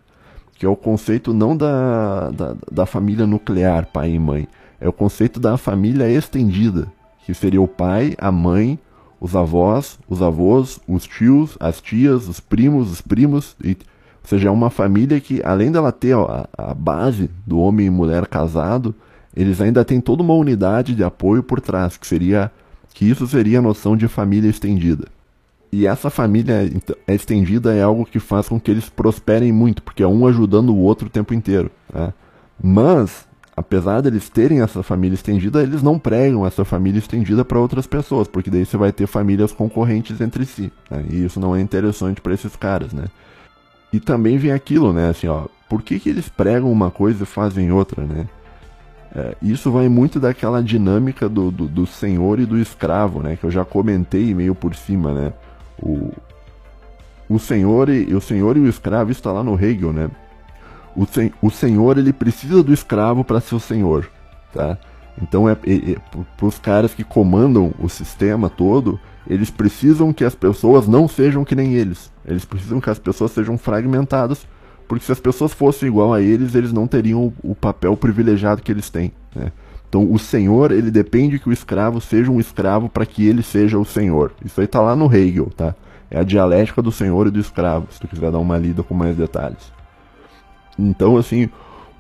que é o conceito não da, da, da família nuclear, pai e mãe, é o conceito da família estendida, que seria o pai, a mãe, os avós, os avós, os tios, as tias, os primos, os primos, e, ou seja, é uma família que, além dela ter a, a base do homem e mulher casado, eles ainda têm toda uma unidade de apoio por trás, que seria que isso seria a noção de família estendida. E essa família estendida é algo que faz com que eles prosperem muito, porque é um ajudando o outro o tempo inteiro. Né? Mas apesar deles terem essa família estendida, eles não pregam essa família estendida para outras pessoas, porque daí você vai ter famílias concorrentes entre si, né? e isso não é interessante para esses caras, né? E também vem aquilo, né, assim, ó, por que, que eles pregam uma coisa e fazem outra, né? É, isso vai muito daquela dinâmica do, do, do, senhor e do escravo, né, que eu já comentei meio por cima, né? O, o senhor e o senhor e o escravo está lá no Hegel, né? O, sen o senhor ele precisa do escravo para ser o senhor, tá? Então é, é, é para os caras que comandam o sistema todo, eles precisam que as pessoas não sejam que nem eles. Eles precisam que as pessoas sejam fragmentadas, porque se as pessoas fossem igual a eles, eles não teriam o, o papel privilegiado que eles têm. Né? Então o senhor ele depende que o escravo seja um escravo para que ele seja o senhor. Isso aí está lá no Hegel, tá? É a dialética do senhor e do escravo, se tu quiser dar uma lida com mais detalhes. Então, assim,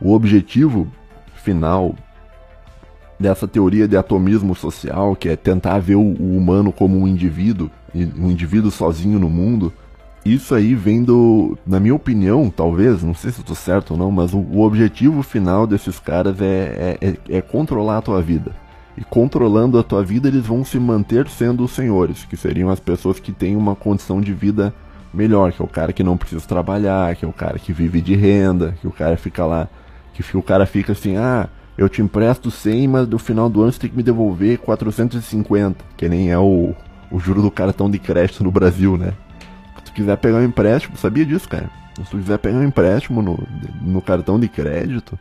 o objetivo final dessa teoria de atomismo social, que é tentar ver o, humano como um indivíduo, um indivíduo sozinho no mundo, isso aí vem do, na minha opinião, talvez, não sei se estou certo ou não, mas o, o, objetivo final desses caras é, é, é, é, controlar a tua vida. E controlando a tua vida, eles vão se manter sendo os senhores, que seriam as pessoas que têm uma condição de vida melhor, que é o cara que não precisa trabalhar, que é o cara que vive de renda, que o cara fica lá, que o cara fica assim, ah, eu te empresto 100, mas no final do ano você tem que me devolver 450, que nem é o, o juro do cartão de crédito no Brasil, né? Se tu quiser pegar um empréstimo, sabia disso, cara? Se tu quiser pegar um empréstimo no, no cartão de crédito,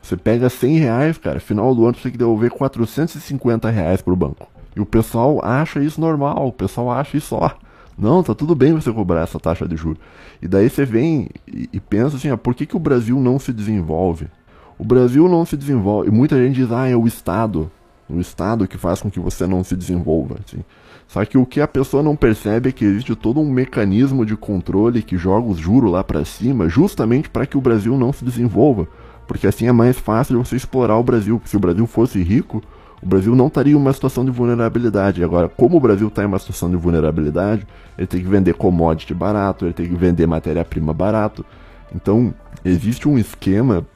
você pega 100 reais, cara, final do ano você tem que devolver 450 reais pro banco. E o pessoal acha isso normal, o pessoal acha isso, ó, não, tá tudo bem você cobrar essa taxa de juros. E daí você vem e, e pensa assim, ah, por que, que o Brasil não se desenvolve? O Brasil não se desenvolve. E muita gente diz, ah, é o Estado. O Estado que faz com que você não se desenvolva. Assim. Só que o que a pessoa não percebe é que existe todo um mecanismo de controle que joga os juros lá para cima, justamente para que o Brasil não se desenvolva. Porque assim é mais fácil você explorar o Brasil. Se o Brasil fosse rico, o Brasil não estaria em uma situação de vulnerabilidade. Agora, como o Brasil está em uma situação de vulnerabilidade, ele tem que vender commodity barato, ele tem que vender matéria-prima barato. Então, existe um esquema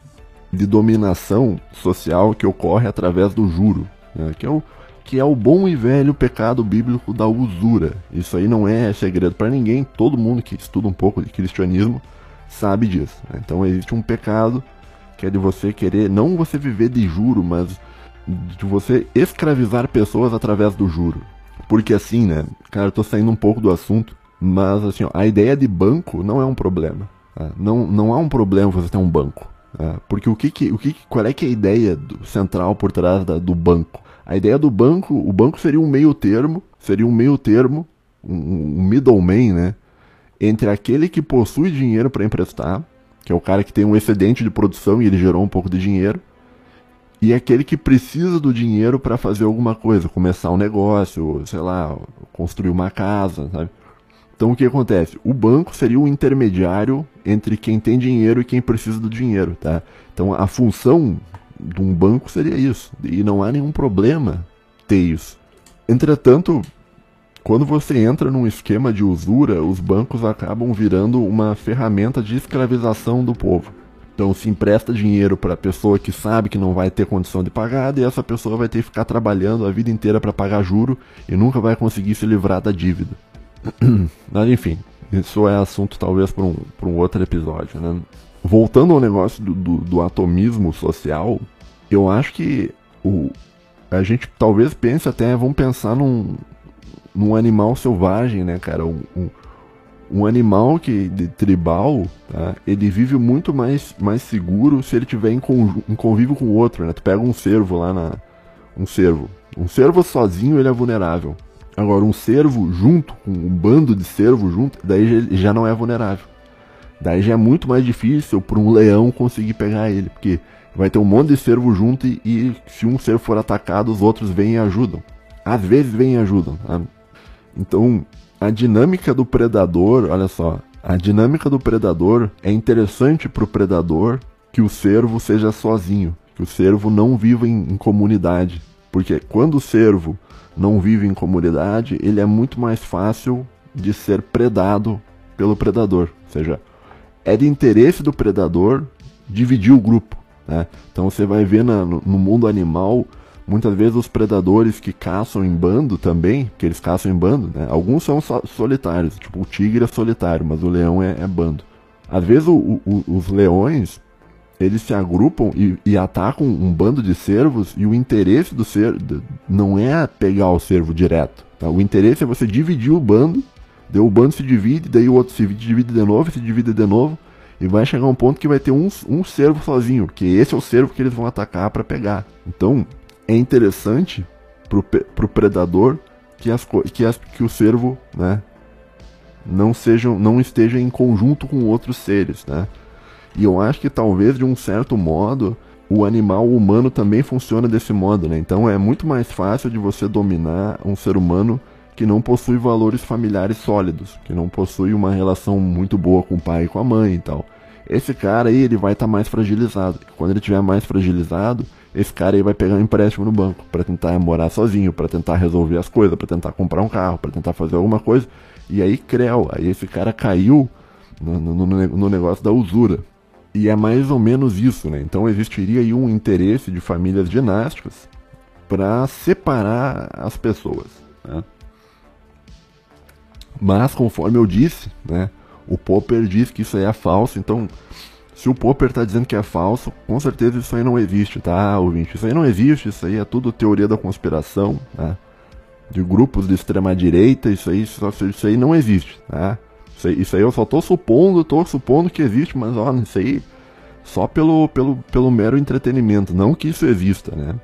de dominação social que ocorre através do juro, né? que, é o, que é o bom e velho pecado bíblico da usura. Isso aí não é segredo para ninguém, todo mundo que estuda um pouco de cristianismo sabe disso. Né? Então, existe um pecado que é de você querer, não você viver de juro, mas de você escravizar pessoas através do juro. Porque assim, né? Cara, eu tô saindo um pouco do assunto, mas assim, ó, a ideia de banco não é um problema. Tá? Não, não há um problema você ter um banco. Tá? Porque o que, que, o que qual é que é a ideia do, central por trás da, do banco? A ideia do banco, o banco seria um meio termo, seria um meio termo, um, um middleman, né? Entre aquele que possui dinheiro para emprestar, que é o cara que tem um excedente de produção e ele gerou um pouco de dinheiro, e aquele que precisa do dinheiro para fazer alguma coisa, começar um negócio, sei lá, construir uma casa, sabe? Então o que acontece? O banco seria o intermediário entre quem tem dinheiro e quem precisa do dinheiro, tá? Então a função de um banco seria isso, e não há nenhum problema ter isso. Entretanto, quando você entra num esquema de usura, os bancos acabam virando uma ferramenta de escravização do povo. Então se empresta dinheiro para pessoa que sabe que não vai ter condição de pagar, e essa pessoa vai ter que ficar trabalhando a vida inteira para pagar juro e nunca vai conseguir se livrar da dívida. Mas enfim, isso é assunto talvez para um, um outro episódio. Né? Voltando ao negócio do, do, do, atomismo social, eu acho que o, a gente talvez pense até, vamos pensar num, num animal selvagem, né, cara? Um, um, um animal que de tribal, tá? ele vive muito mais, mais seguro se ele tiver em, em convívio com o outro, né? Tu pega um cervo lá na. Um cervo. Um cervo sozinho ele é vulnerável. Agora, um cervo junto, com um bando de cervo junto, daí já não é vulnerável. Daí já é muito mais difícil para um leão conseguir pegar ele, porque vai ter um monte de cervo junto e, e se um cervo for atacado, os outros vêm e ajudam. Às vezes vêm e ajudam. Tá? Então, a dinâmica do predador, olha só, a dinâmica do predador é interessante para o predador que o cervo seja sozinho, que o cervo não viva em, em comunidade, porque quando o cervo não vive em comunidade, ele é muito mais fácil de ser predado pelo predador, ou seja, é de interesse do predador dividir o grupo. Né? Então você vai ver na, no, no mundo animal Muitas vezes os predadores que caçam em bando também, que eles caçam em bando, né? Alguns são solitários, tipo o tigre é solitário, mas o leão é, é bando. Às vezes o, o, os leões, eles se agrupam e, e, atacam um bando de cervos e o interesse do cervo não é pegar o cervo direto. Tá? O interesse é você dividir o bando, daí o bando se divide, daí o outro se divide de novo, se divide de novo, e vai chegar um ponto que vai ter um, um cervo sozinho, que esse é o cervo que eles vão atacar para pegar. Então, é interessante pro, pro predador que, as, que, as, que o cervo, né, não sejam, não esteja em conjunto com outros seres, né? E eu acho que talvez de um certo modo o animal humano também funciona desse modo, né? Então é muito mais fácil de você dominar um ser humano que não possui valores familiares sólidos, que não possui uma relação muito boa com o pai e com a mãe e tal. Esse cara aí ele vai estar tá mais fragilizado. Quando ele estiver mais fragilizado, esse cara aí vai pegar um empréstimo no banco para tentar morar sozinho, para tentar resolver as coisas, para tentar comprar um carro, para tentar fazer alguma coisa. E aí, creu, aí esse cara caiu no, no, no, negócio da usura. E é mais ou menos isso, né? Então existiria aí um interesse de famílias dinásticas para separar as pessoas. Né? Mas, conforme eu disse, né? O Popper diz que isso aí é falso, então se o Popper está dizendo que é falso, com certeza isso aí não existe, tá, ouvinte? Isso aí não existe, isso aí é tudo teoria da conspiração, tá? De grupos de extrema direita, isso aí, isso, aí não existe, tá? Isso aí, isso aí eu só tô supondo, tô supondo que existe, mas ó, isso aí só pelo, pelo, pelo mero entretenimento, não que isso exista, né?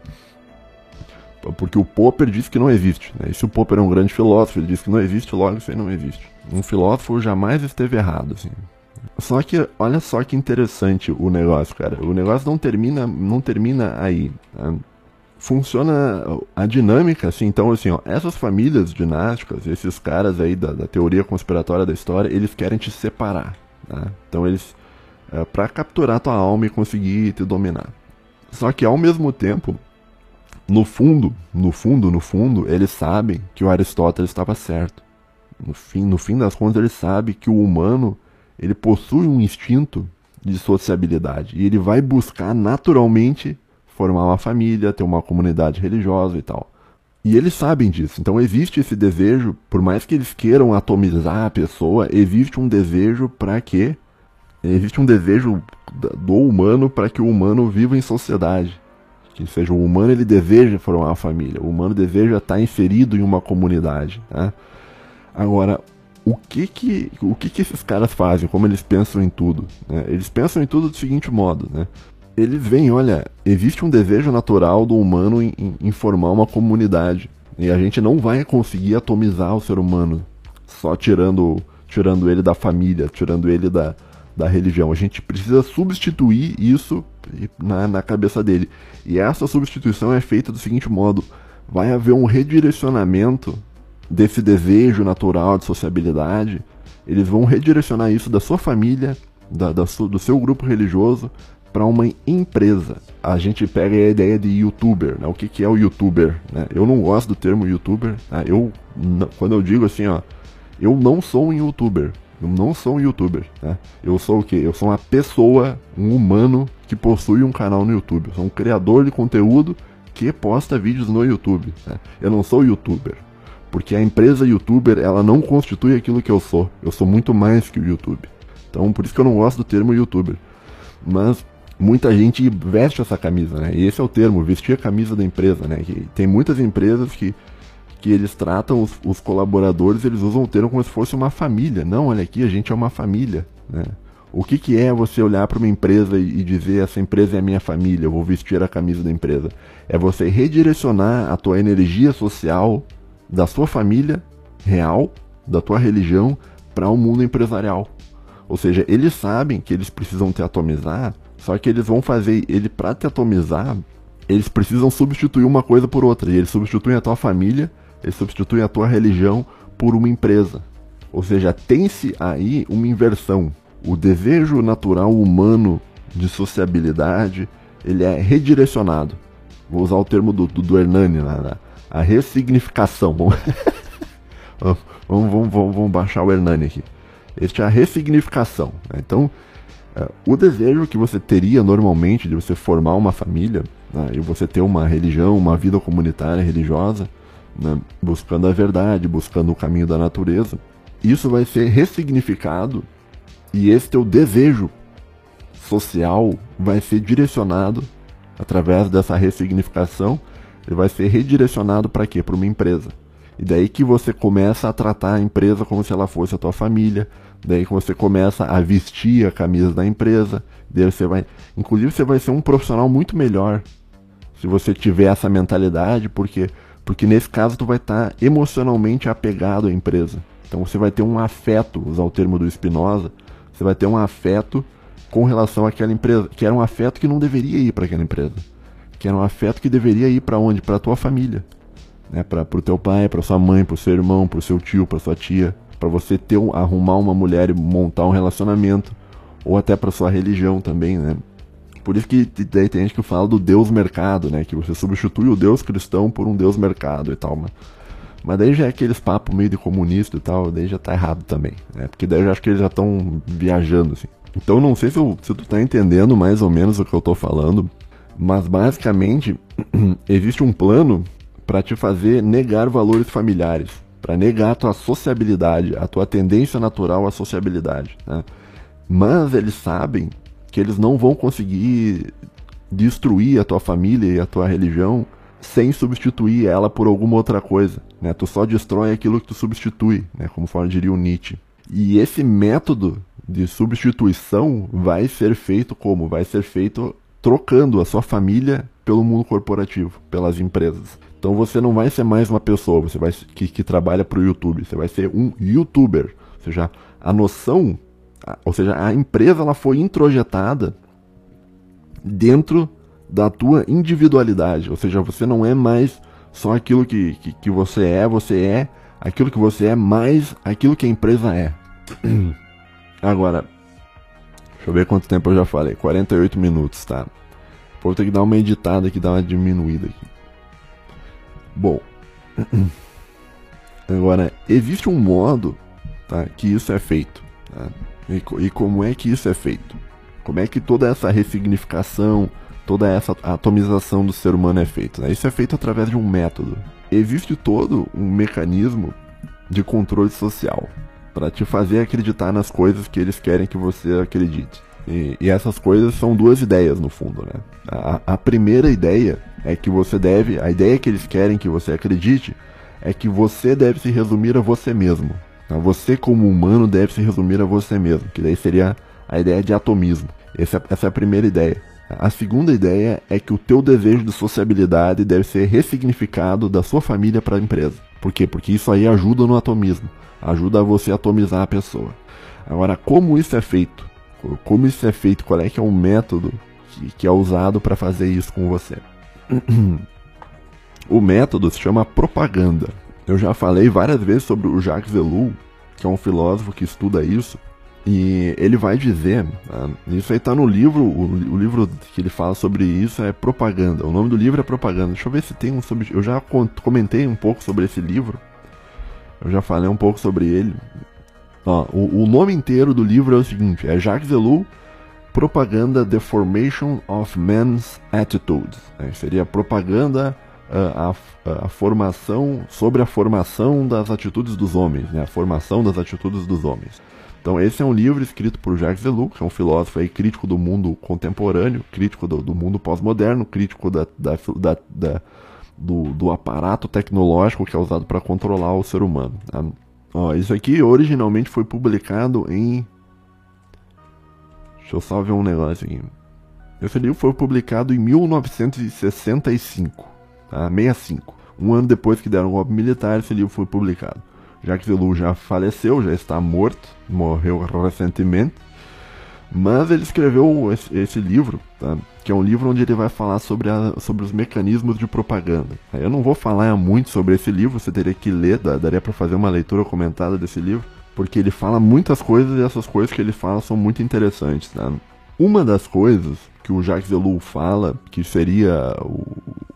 Porque o Popper disse que não existe, né? E se o Popper é um grande filósofo, ele disse que não existe, logo isso aí não existe. Um filósofo jamais esteve errado, assim. Só que olha só que interessante o negócio, cara. O negócio não termina, não termina aí. Tá? Funciona a dinâmica, assim. Então, assim, ó, essas famílias dinásticas, esses caras aí da, da teoria conspiratória da história, eles querem te separar. Tá? Então, eles é, para capturar tua alma e conseguir te dominar. Só que ao mesmo tempo, no fundo, no fundo, no fundo, eles sabem que o Aristóteles estava certo. No fim, no fim das contas, eles sabem que o humano ele possui um instinto de sociabilidade e ele vai buscar naturalmente formar uma família, ter uma comunidade religiosa e tal. E eles sabem disso. Então existe esse desejo, por mais que eles queiram atomizar a pessoa, existe um desejo para que existe um desejo do humano para que o humano viva em sociedade. Que seja o humano ele deseja formar uma família, o humano deseja estar inserido em uma comunidade, né? Agora, o que que, o que que esses caras fazem, como eles pensam em tudo. Né? Eles pensam em tudo do seguinte modo, né? Eles veem, olha, existe um desejo natural do humano em, em, em formar uma comunidade. E a gente não vai conseguir atomizar o ser humano só tirando, tirando ele da família, tirando ele da, da religião. A gente precisa substituir isso, na, na cabeça dele. E essa substituição é feita do seguinte modo: vai haver um redirecionamento desse desejo natural de sociabilidade. Eles vão redirecionar isso da sua família, da, da do seu grupo religioso, para uma empresa. A gente pega a ideia de youtuber, né? O que, que é o youtuber? Né? Eu não gosto do termo youtuber. Tá? Eu, quando eu digo assim, ó, eu não sou um youtuber. Eu não sou um youtuber, né? Eu sou o quê? Eu sou uma pessoa, um humano que possui um canal no YouTube. Eu sou um criador de conteúdo que posta vídeos no YouTube. Né? Eu não sou youtuber. Porque a empresa youtuber, ela não constitui aquilo que eu sou. Eu sou muito mais que o YouTube. Então, por isso que eu não gosto do termo youtuber. Mas muita gente veste essa camisa, né? E esse é o termo, vestir a camisa da empresa, né? Que tem muitas empresas que que eles tratam os, os, colaboradores, eles usam o termo como se fosse uma família. Não, olha aqui, a gente é uma família. Né? O que, que é você olhar para uma empresa e, e dizer essa empresa é minha família, eu vou vestir a camisa da empresa? É você redirecionar a tua energia social da sua família real, da tua religião, para o um mundo empresarial. Ou seja, eles sabem que eles precisam te atomizar, só que eles vão fazer ele para te atomizar, eles precisam substituir uma coisa por outra. E eles substituem a tua família ele substitui a tua religião por uma empresa. Ou seja, tem-se aí uma inversão. O desejo natural humano de sociabilidade, ele é redirecionado. Vou usar o termo do, do, do Hernani, né? A ressignificação. vamos, vamos, vamos, vamos, baixar o Hernani aqui. Este é a ressignificação. Né? Então, é, o desejo que você teria normalmente de você formar uma família, né? e você ter uma religião, uma vida comunitária religiosa, né, buscando a verdade, buscando o caminho da natureza, isso vai ser ressignificado e esse teu desejo social vai ser direcionado através dessa ressignificação, ele vai ser redirecionado para quê? Para uma empresa. E daí que você começa a tratar a empresa como se ela fosse a tua família, daí que você começa a vestir a camisa da empresa, daí você vai, inclusive você vai ser um profissional muito melhor se você tiver essa mentalidade, porque porque nesse caso tu vai estar tá emocionalmente apegado à empresa. Então você vai ter um afeto, usar o termo do Spinoza, você vai ter um afeto com relação àquela empresa, que era um afeto que não deveria ir para aquela empresa, que era um afeto que deveria ir para onde? Para tua família, né? Para o teu pai, para sua mãe, para o seu irmão, para o seu tio, para sua tia, para você ter um, arrumar uma mulher e montar um relacionamento, ou até para sua religião também, né? Por isso que daí tem gente que fala do Deus mercado, né? Que você substitui o Deus cristão por um Deus mercado e tal, mas, mas daí já é aqueles papos meio de comunista e tal, daí já tá errado também, né? Porque daí eu já acho que eles já estão viajando, assim. Então não sei se, eu, se tu tá entendendo mais ou menos o que eu tô falando, mas basicamente existe um plano para te fazer negar valores familiares, para negar a tua sociabilidade, a tua tendência natural à sociabilidade, né? Mas eles sabem que eles não vão conseguir destruir a tua família e a tua religião sem substituir ela por alguma outra coisa, né? Tu só destrói aquilo que tu substitui, né? Como diria o Nietzsche. E esse método de substituição vai ser feito como? Vai ser feito trocando a sua família pelo mundo corporativo, pelas empresas. Então você não vai ser mais uma pessoa, você vai que, que trabalha para o YouTube, você vai ser um YouTuber. Ou seja, a noção ou seja, a empresa ela foi introjetada dentro da tua individualidade, ou seja, você não é mais só aquilo que, que, que você é, você é aquilo que você é mais aquilo que a empresa é. Agora, deixa eu ver quanto tempo eu já falei, 48 minutos, tá? Vou ter que dar uma editada aqui, dar uma diminuída aqui. Bom, agora, existe um modo tá, que isso é feito. Tá? E, e como é que isso é feito? Como é que toda essa ressignificação, toda essa atomização do ser humano é feita? Né? Isso é feito através de um método. Existe todo um mecanismo de controle social para te fazer acreditar nas coisas que eles querem que você acredite. E, e essas coisas são duas ideias no fundo, né? A, a, primeira ideia é que você deve, a ideia que eles querem que você acredite é que você deve se resumir a você mesmo. Tá? Você, como humano, deve se resumir a você mesmo, que daí seria a ideia de atomismo. Essa, é, essa é a primeira ideia. A segunda ideia é que o teu desejo de sociabilidade deve ser ressignificado da sua família para a empresa. Por quê? Porque isso aí ajuda no atomismo, ajuda a você atomizar a pessoa. Agora, como isso é feito? Como isso é feito? Qual é que é o método que, que é usado para fazer isso com você. o método se chama propaganda. Eu já falei várias vezes sobre o Jacques Ellul, que é um filósofo que estuda isso, e ele vai dizer, tá? isso aí está no livro, o, o, livro que ele fala sobre isso é Propaganda. O nome do livro é Propaganda. Deixa eu ver se tem um sobre. Eu já comentei um pouco sobre esse livro. Eu já falei um pouco sobre ele. Ó, o, o, nome inteiro do livro é o seguinte: é Jacques Ellul, Propaganda The Formation of Men's Attitudes. É, seria propaganda a, a, a, formação sobre a formação das atitudes dos homens, né? A formação das atitudes dos homens. Então esse é um livro escrito por Jacques Ellul, que é um filósofo aí, crítico do mundo contemporâneo, crítico do, do mundo pós-moderno, crítico da, da, da, da do, do, aparato tecnológico que é usado para controlar o ser humano. Tá? Ó, isso aqui originalmente foi publicado em. Deixa eu só ver um negócio aqui. Esse livro foi publicado em 1965, tá? 65. Um ano depois que deram o golpe militar, esse livro foi publicado. Jacques Ellul já faleceu, já está morto, morreu recentemente. Mas ele escreveu esse, esse livro, tá? que é um livro onde ele vai falar sobre, a, sobre os mecanismos de propaganda. Eu não vou falar muito sobre esse livro, você teria que ler, daria para fazer uma leitura comentada desse livro, porque ele fala muitas coisas e essas coisas que ele fala são muito interessantes. Tá? Uma das coisas que o Jacques Ellul fala, que seria o,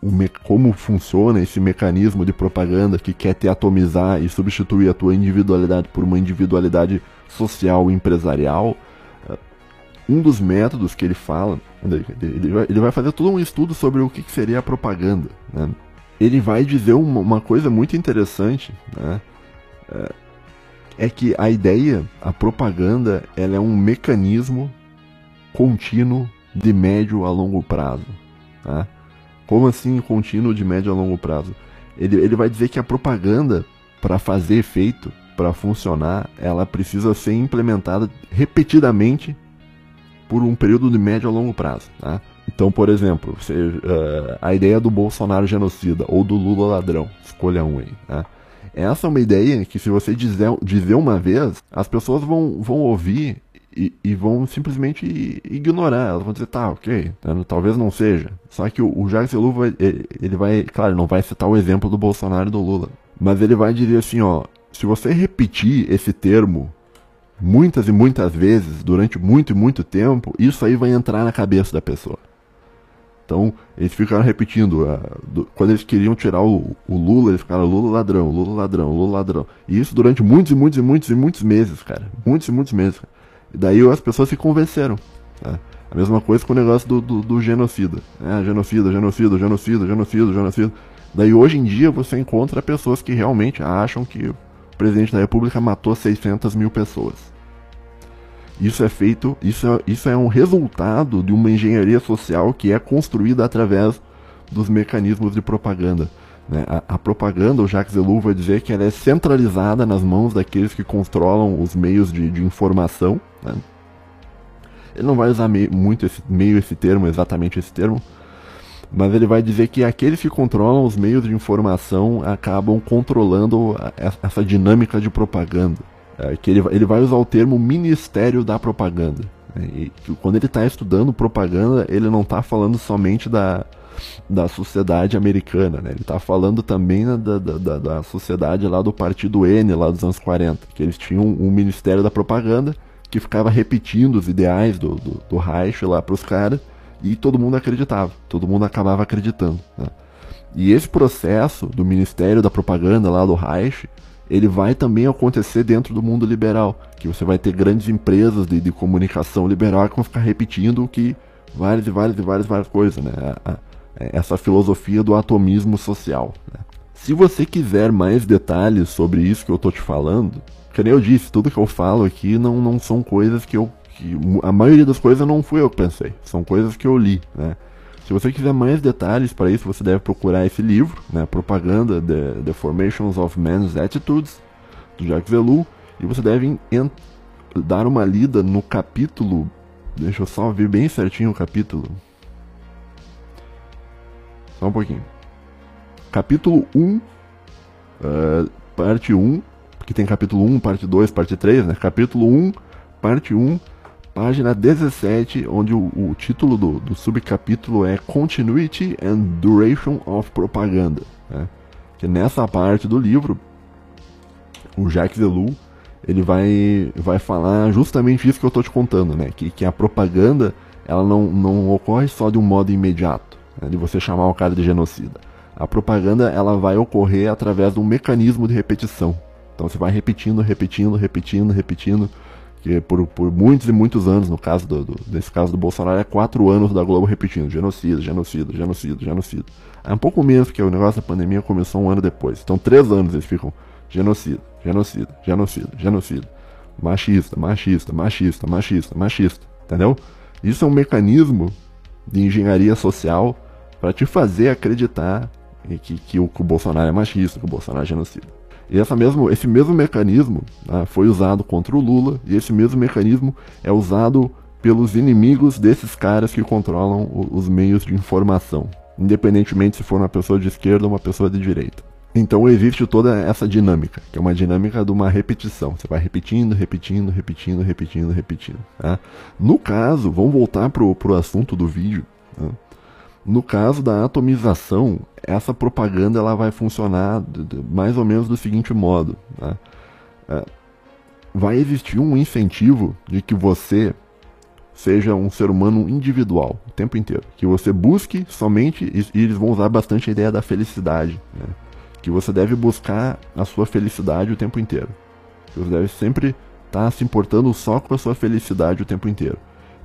o me, como funciona esse mecanismo de propaganda que quer te atomizar e substituir a tua individualidade por uma individualidade social e empresarial, um dos métodos que ele fala, ele vai fazer todo um estudo sobre o que seria a propaganda. Né? Ele vai dizer uma, coisa muito interessante, né? é, é que a ideia, a propaganda, ela é um mecanismo contínuo de médio a longo prazo. Tá? Como assim contínuo de médio a longo prazo? Ele, ele vai dizer que a propaganda, para fazer efeito, para funcionar, ela precisa ser implementada repetidamente por um período de médio a longo prazo. Tá? Então, por exemplo, você, uh, a ideia do Bolsonaro genocida ou do Lula ladrão, escolha um aí. Tá? Essa é uma ideia que, se você dizer, dizer uma vez, as pessoas vão, vão ouvir e, e, vão simplesmente ignorar. Elas vão dizer, tá, ok, né, talvez não seja. Só que o, o Jacques Ellul vai, ele, ele vai, claro, não vai citar o exemplo do Bolsonaro e do Lula, mas ele vai dizer assim, ó, se você repetir esse termo muitas e muitas vezes durante muito e muito tempo, isso aí vai entrar na cabeça da pessoa. Então, eles ficaram repetindo. Do, quando eles queriam tirar o, o, Lula, eles ficaram Lula ladrão, Lula ladrão, Lula ladrão. E isso durante muitos e muitos e muitos e muitos meses, cara. Muitos e muitos meses. Cara. E daí as pessoas se convenceram. Tá? A mesma coisa com o negócio do, do, do genocida. É, genocida, genocida, genocida, genocida, genocida. Daí hoje em dia você encontra pessoas que realmente acham que o presidente da república matou 600 mil pessoas. Isso é feito, isso é, isso é um resultado de uma engenharia social que é construída através dos mecanismos de propaganda. Né? A, a, propaganda, o Jacques Ellul vai dizer que ela é centralizada nas mãos daqueles que controlam os meios de, de informação. Né? Ele não vai usar meio, muito esse meio, esse termo, exatamente esse termo, mas ele vai dizer que aqueles que controlam os meios de informação acabam controlando essa dinâmica de propaganda. É, que ele, ele vai usar o termo Ministério da Propaganda. Né? E, quando ele está estudando propaganda, ele não está falando somente da, da sociedade americana, né? Ele está falando também da, da, da, da, sociedade lá do Partido N, lá dos anos 40, que eles tinham um, um Ministério da Propaganda que ficava repetindo os ideais do, do, do Reich lá para os caras e todo mundo acreditava, todo mundo acabava acreditando. Né? E esse processo do Ministério da Propaganda lá do Reich, ele vai também acontecer dentro do mundo liberal, que você vai ter grandes empresas de, de comunicação liberal que vão ficar repetindo o que várias e várias e várias, várias coisas, né? A, é, essa filosofia do atomismo social. Né? Se você quiser mais detalhes sobre isso que eu estou te falando, como eu disse, tudo que eu falo aqui não, não são coisas que eu. Que, a maioria das coisas não fui eu que pensei, são coisas que eu li. Né? Se você quiser mais detalhes para isso, você deve procurar esse livro, né? Propaganda The, The Formations of Men's Attitudes, do Jacques Ellul, e você deve dar uma lida no capítulo. Deixa eu só ver bem certinho o capítulo. Só um pouquinho. Capítulo 1, uh, eh, parte 1, porque tem capítulo 1, parte 2, parte 3, né? Capítulo 1, parte 1, página 17, onde o, o título do, do, subcapítulo é Continuity and Duration of Propaganda. Né? Que nessa parte do livro, o Jacques Ellul ele vai, vai falar justamente isso que eu estou te contando, né? Que, que a propaganda ela não, não ocorre só de um modo imediato, né? de você chamar o cara de genocida. A propaganda ela vai ocorrer através de um mecanismo de repetição. Então você vai repetindo, repetindo, repetindo, repetindo, que por, por muitos e muitos anos, no caso do, do, nesse caso do Bolsonaro, é quatro anos da Globo repetindo, genocida, genocida, genocida, genocida. É um pouco menos, porque o negócio da pandemia começou um ano depois. Então três anos eles ficam genocida, genocida, genocida, genocida. Machista, machista, machista, machista, machista. Entendeu? Isso é um mecanismo de engenharia social para te fazer acreditar que, que, o, que, o, Bolsonaro é machista, que o Bolsonaro é genocida. E essa mesmo, esse mesmo mecanismo né, foi usado contra o Lula, e esse mesmo mecanismo é usado pelos inimigos desses caras que controlam o, os meios de informação, independentemente se for uma pessoa de esquerda ou uma pessoa de direita. Então existe toda essa dinâmica, que é uma dinâmica de uma repetição. Você vai repetindo, repetindo, repetindo, repetindo, repetindo. Tá? No caso, vamos voltar para o assunto do vídeo. Tá? No caso da atomização, essa propaganda ela vai funcionar mais ou menos do seguinte modo. Tá? É, vai existir um incentivo de que você seja um ser humano individual o tempo inteiro. Que você busque somente, e eles vão usar bastante a ideia da felicidade. Né? que você deve buscar a sua felicidade o tempo inteiro. Você deve sempre estar tá se importando só com a sua felicidade o tempo inteiro.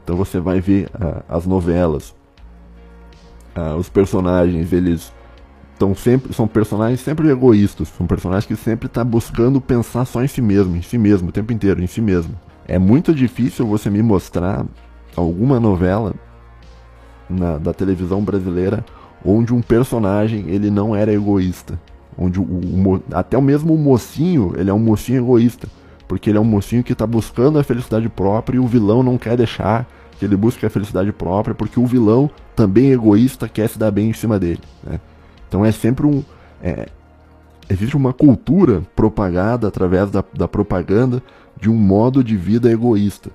Então você vai ver uh, as novelas, uh, os personagens, eles estão sempre são personagens sempre egoístas, são personagens que sempre estão tá buscando pensar só em si mesmo, em si mesmo o tempo inteiro, em si mesmo. É muito difícil você me mostrar alguma novela na, da televisão brasileira onde um personagem ele não era egoísta onde o, o, até o mesmo mocinho, ele é um mocinho egoísta, porque ele é um mocinho que está buscando a felicidade própria e o vilão não quer deixar que ele busque a felicidade própria, porque o vilão, também egoísta, quer se dar bem em cima dele. Né? Então é sempre um. É, existe uma cultura propagada através da, da propaganda de um modo de vida egoísta.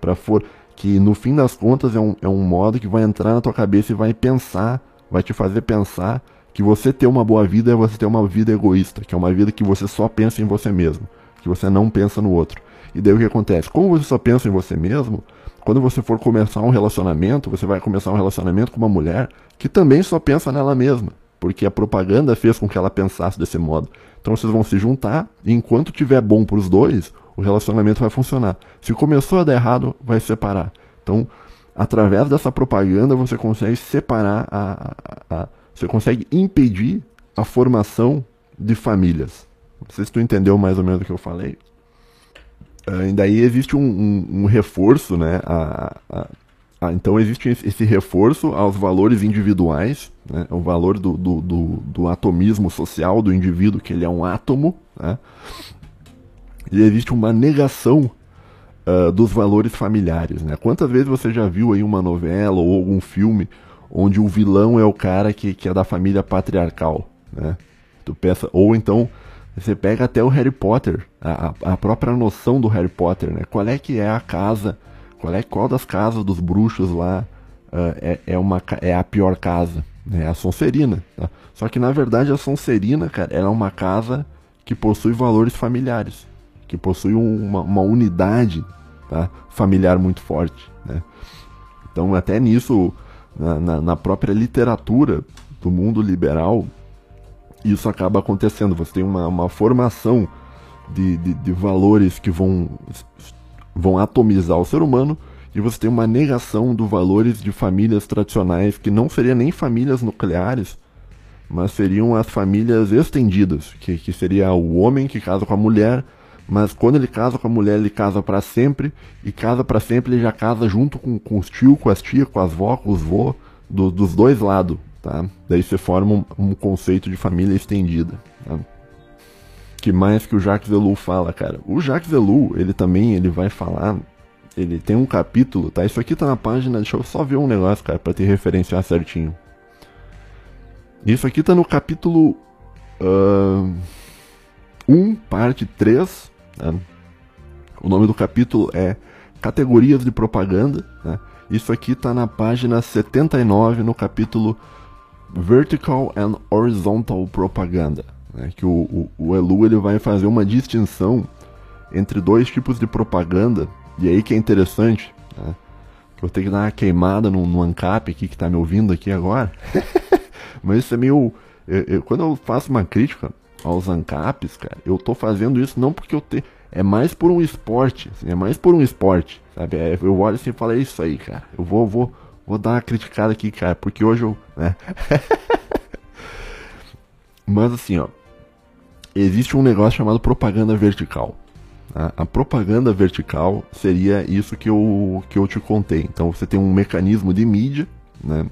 para for Que no fim das contas é um, é um modo que vai entrar na tua cabeça e vai pensar, vai te fazer pensar que você ter uma boa vida é você ter uma vida egoísta, que é uma vida que você só pensa em você mesmo, que você não pensa no outro. E daí o que acontece? Como você só pensa em você mesmo, quando você for começar um relacionamento, você vai começar um relacionamento com uma mulher que também só pensa nela mesma, porque a propaganda fez com que ela pensasse desse modo. Então vocês vão se juntar e enquanto tiver bom para os dois, o relacionamento vai funcionar. Se começou a dar errado, vai separar. Então, através dessa propaganda, você consegue separar a, a, a você consegue impedir a formação de famílias. Não sei se tu entendeu mais ou menos o que eu falei. Uh, e daí existe um, um, um reforço, né? A, a, a, então existe esse reforço aos valores individuais, né? o valor do, do, do, do, atomismo social do indivíduo, que ele é um átomo, né? e existe uma negação uh, dos valores familiares. Né? Quantas vezes você já viu aí uma novela ou algum filme onde o vilão é o cara que, que é da família patriarcal, né? Tu pensa, ou então você pega até o Harry Potter, a, a própria noção do Harry Potter, né? Qual é que é a casa, qual é qual das casas dos bruxos lá uh, é, é, uma, é a pior casa, né? A Sonserina, tá? Só que na verdade a Sonserina, cara, ela é uma casa que possui valores familiares, que possui uma, uma unidade tá? familiar muito forte, né? Então até nisso na, na, na própria literatura do mundo liberal, isso acaba acontecendo. Você tem uma, uma formação de, de, de, valores que vão, vão atomizar o ser humano e você tem uma negação dos valores de famílias tradicionais que não seriam nem famílias nucleares, mas seriam as famílias estendidas, que, que seria o homem que casa com a mulher, mas quando ele casa com a mulher, ele casa para sempre, e casa para sempre ele já casa junto com, com os tios, com as tias, com as vó, com os vô, do, dos dois lados, tá? Daí você forma um, um conceito de família estendida, tá? Que mais que o Jacques Ellul fala, cara? O Jacques Ellul, ele também, ele vai falar, ele tem um capítulo, tá? Isso aqui tá na página, deixa eu só ver um negócio, cara, pra te referenciar certinho. Isso aqui tá no capítulo uh, 1, parte 3, Tá? O nome do capítulo é categorias de propaganda. Né? Isso aqui está na página 79, no capítulo Vertical and Horizontal Propaganda. Né? Que o, o, o Elu ele vai fazer uma distinção entre dois tipos de propaganda. E aí que é interessante. Né? Eu tenho que dar uma queimada no, no ANCAP aqui que está me ouvindo aqui agora. Mas isso é meio. Eu, eu, quando eu faço uma crítica aos ANCAPs, cara, eu tô fazendo isso não porque eu tenho é mais por um esporte, assim, é mais por um esporte, sabe? É, eu olho assim e falo, é isso aí, cara. Eu vou, vou, vou dar uma criticada aqui, cara, porque hoje eu, né? Mas assim, ó, existe um negócio chamado propaganda vertical. Tá? A propaganda vertical seria isso que eu, que eu te contei. Então você tem um mecanismo de mídia, né?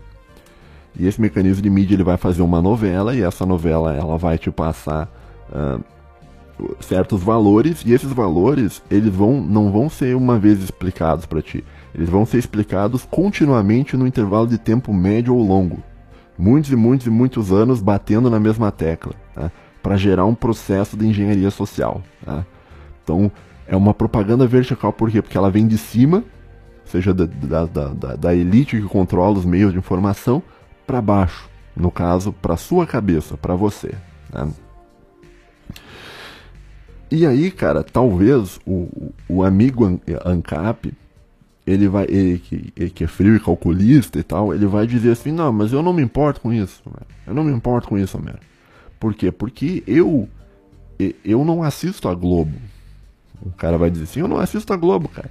E esse mecanismo de mídia ele vai fazer uma novela e essa novela ela vai te passar uh, certos valores e esses valores eles vão não vão ser uma vez explicados para ti. Eles vão ser explicados continuamente no intervalo de tempo médio ou longo. Muitos e muitos e muitos anos batendo na mesma tecla, tá? para gerar um processo de engenharia social. Tá? Então, é uma propaganda vertical, por quê? Porque ela vem de cima, seja da, da, da, da elite que controla os meios de informação, para baixo. No caso, para sua cabeça, para você. Tá? E aí, cara, talvez o, o amigo ANCAP, ele vai, ele que, ele que é frio e calculista e tal, ele vai dizer assim, não, mas eu não me importo com isso, eu não me importo com isso, Homero. Por quê? Porque eu, eu não assisto a Globo. O cara vai dizer assim, eu não assisto a Globo, cara.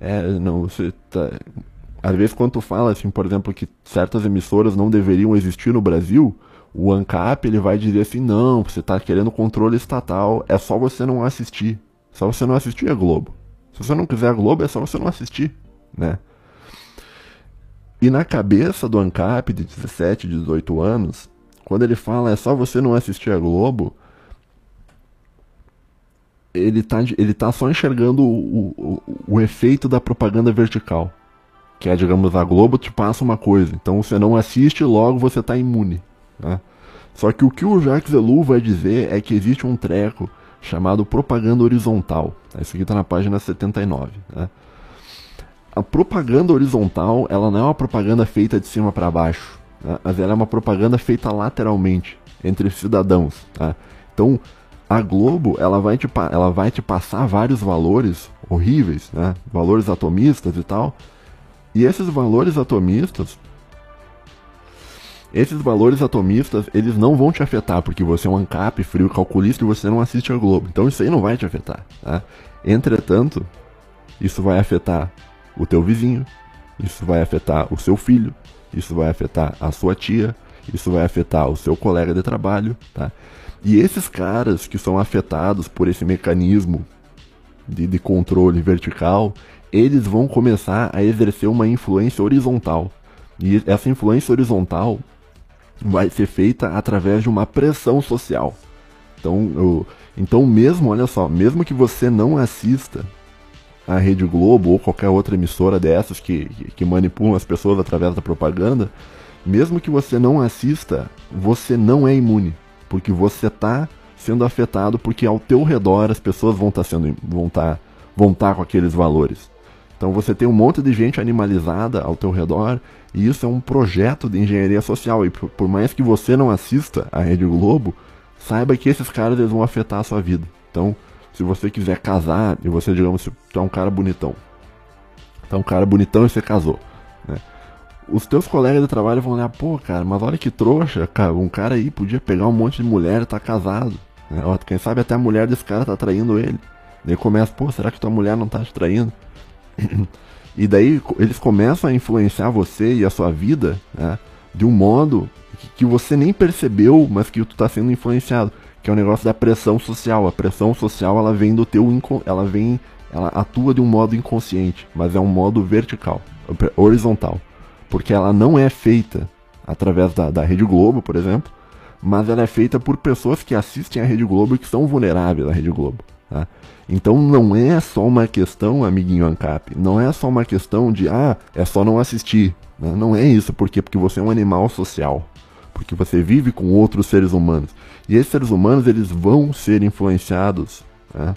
É, não, você tá... Às vezes quando tu fala, assim, por exemplo, que certas emissoras não deveriam existir no Brasil, o ANCAP ele vai dizer assim, não, você está querendo controle estatal, é só você não assistir. Só você não assistir a Globo. Se você não quiser a Globo, é só você não assistir, né? E na cabeça do ANCAP de 17, 18 anos, quando ele fala é só você não assistir a Globo, ele tá, ele tá só enxergando o, o, o efeito da propaganda vertical. Que é, digamos, a Globo te passa uma coisa. Então você não assiste, logo você está imune. Né? Só que o que o Jacques Ellul vai dizer é que existe um treco chamado propaganda horizontal. Isso aqui está na página 79. Né? A propaganda horizontal ela não é uma propaganda feita de cima para baixo, né? mas ela é uma propaganda feita lateralmente entre cidadãos. Tá? Então a Globo ela vai, te, ela vai te passar vários valores horríveis, né? valores atomistas e tal. E esses valores atomistas esses valores atomistas, eles não vão te afetar, porque você é um ANCAP, frio calculista e você não assiste a Globo. Então isso aí não vai te afetar. Tá? Entretanto, isso vai afetar o teu vizinho, isso vai afetar o seu filho, isso vai afetar a sua tia, isso vai afetar o seu colega de trabalho, tá? E esses caras que são afetados por esse mecanismo de, de controle vertical, eles vão começar a exercer uma influência horizontal. E essa influência horizontal vai ser feita através de uma pressão social. Então, eu, então mesmo, olha só, mesmo que você não assista a Rede Globo ou qualquer outra emissora dessas que, que, manipulam as pessoas através da propaganda, mesmo que você não assista, você não é imune, porque você está sendo afetado porque ao teu redor as pessoas vão estar tá sendo vão estar tá, vão tá com aqueles valores. Então você tem um monte de gente animalizada ao teu redor e isso é um projeto de engenharia social. E por, por mais que você não assista a Rede Globo, saiba que esses caras eles vão afetar a sua vida. Então, se você quiser casar, e você, digamos, é um cara bonitão. É um cara bonitão e você casou. Né? Os teus colegas de trabalho vão olhar, pô, cara, mas olha que trouxa, cara, um cara aí podia pegar um monte de mulher e tá casado. Né? Quem sabe até a mulher desse cara tá traindo ele. Daí começa, pô, será que tua mulher não tá te traindo? E daí eles começam a influenciar você e a sua vida né, de um modo que, que, você nem percebeu, mas que tu está sendo influenciado. Que é o negócio da pressão social. A pressão social ela vem do teu ela vem, ela atua de um modo inconsciente, mas é um modo vertical, horizontal, porque ela não é feita através da, da Rede Globo, por exemplo, mas ela é feita por pessoas que assistem a Rede Globo e que são vulneráveis à Rede Globo. Tá? Então não é só uma questão, amiguinho ANCAP, não é só uma questão de, ah, é só não assistir. Né? Não é isso, por quê? Porque você é um animal social. Porque você vive com outros seres humanos. E esses seres humanos, eles vão ser influenciados né,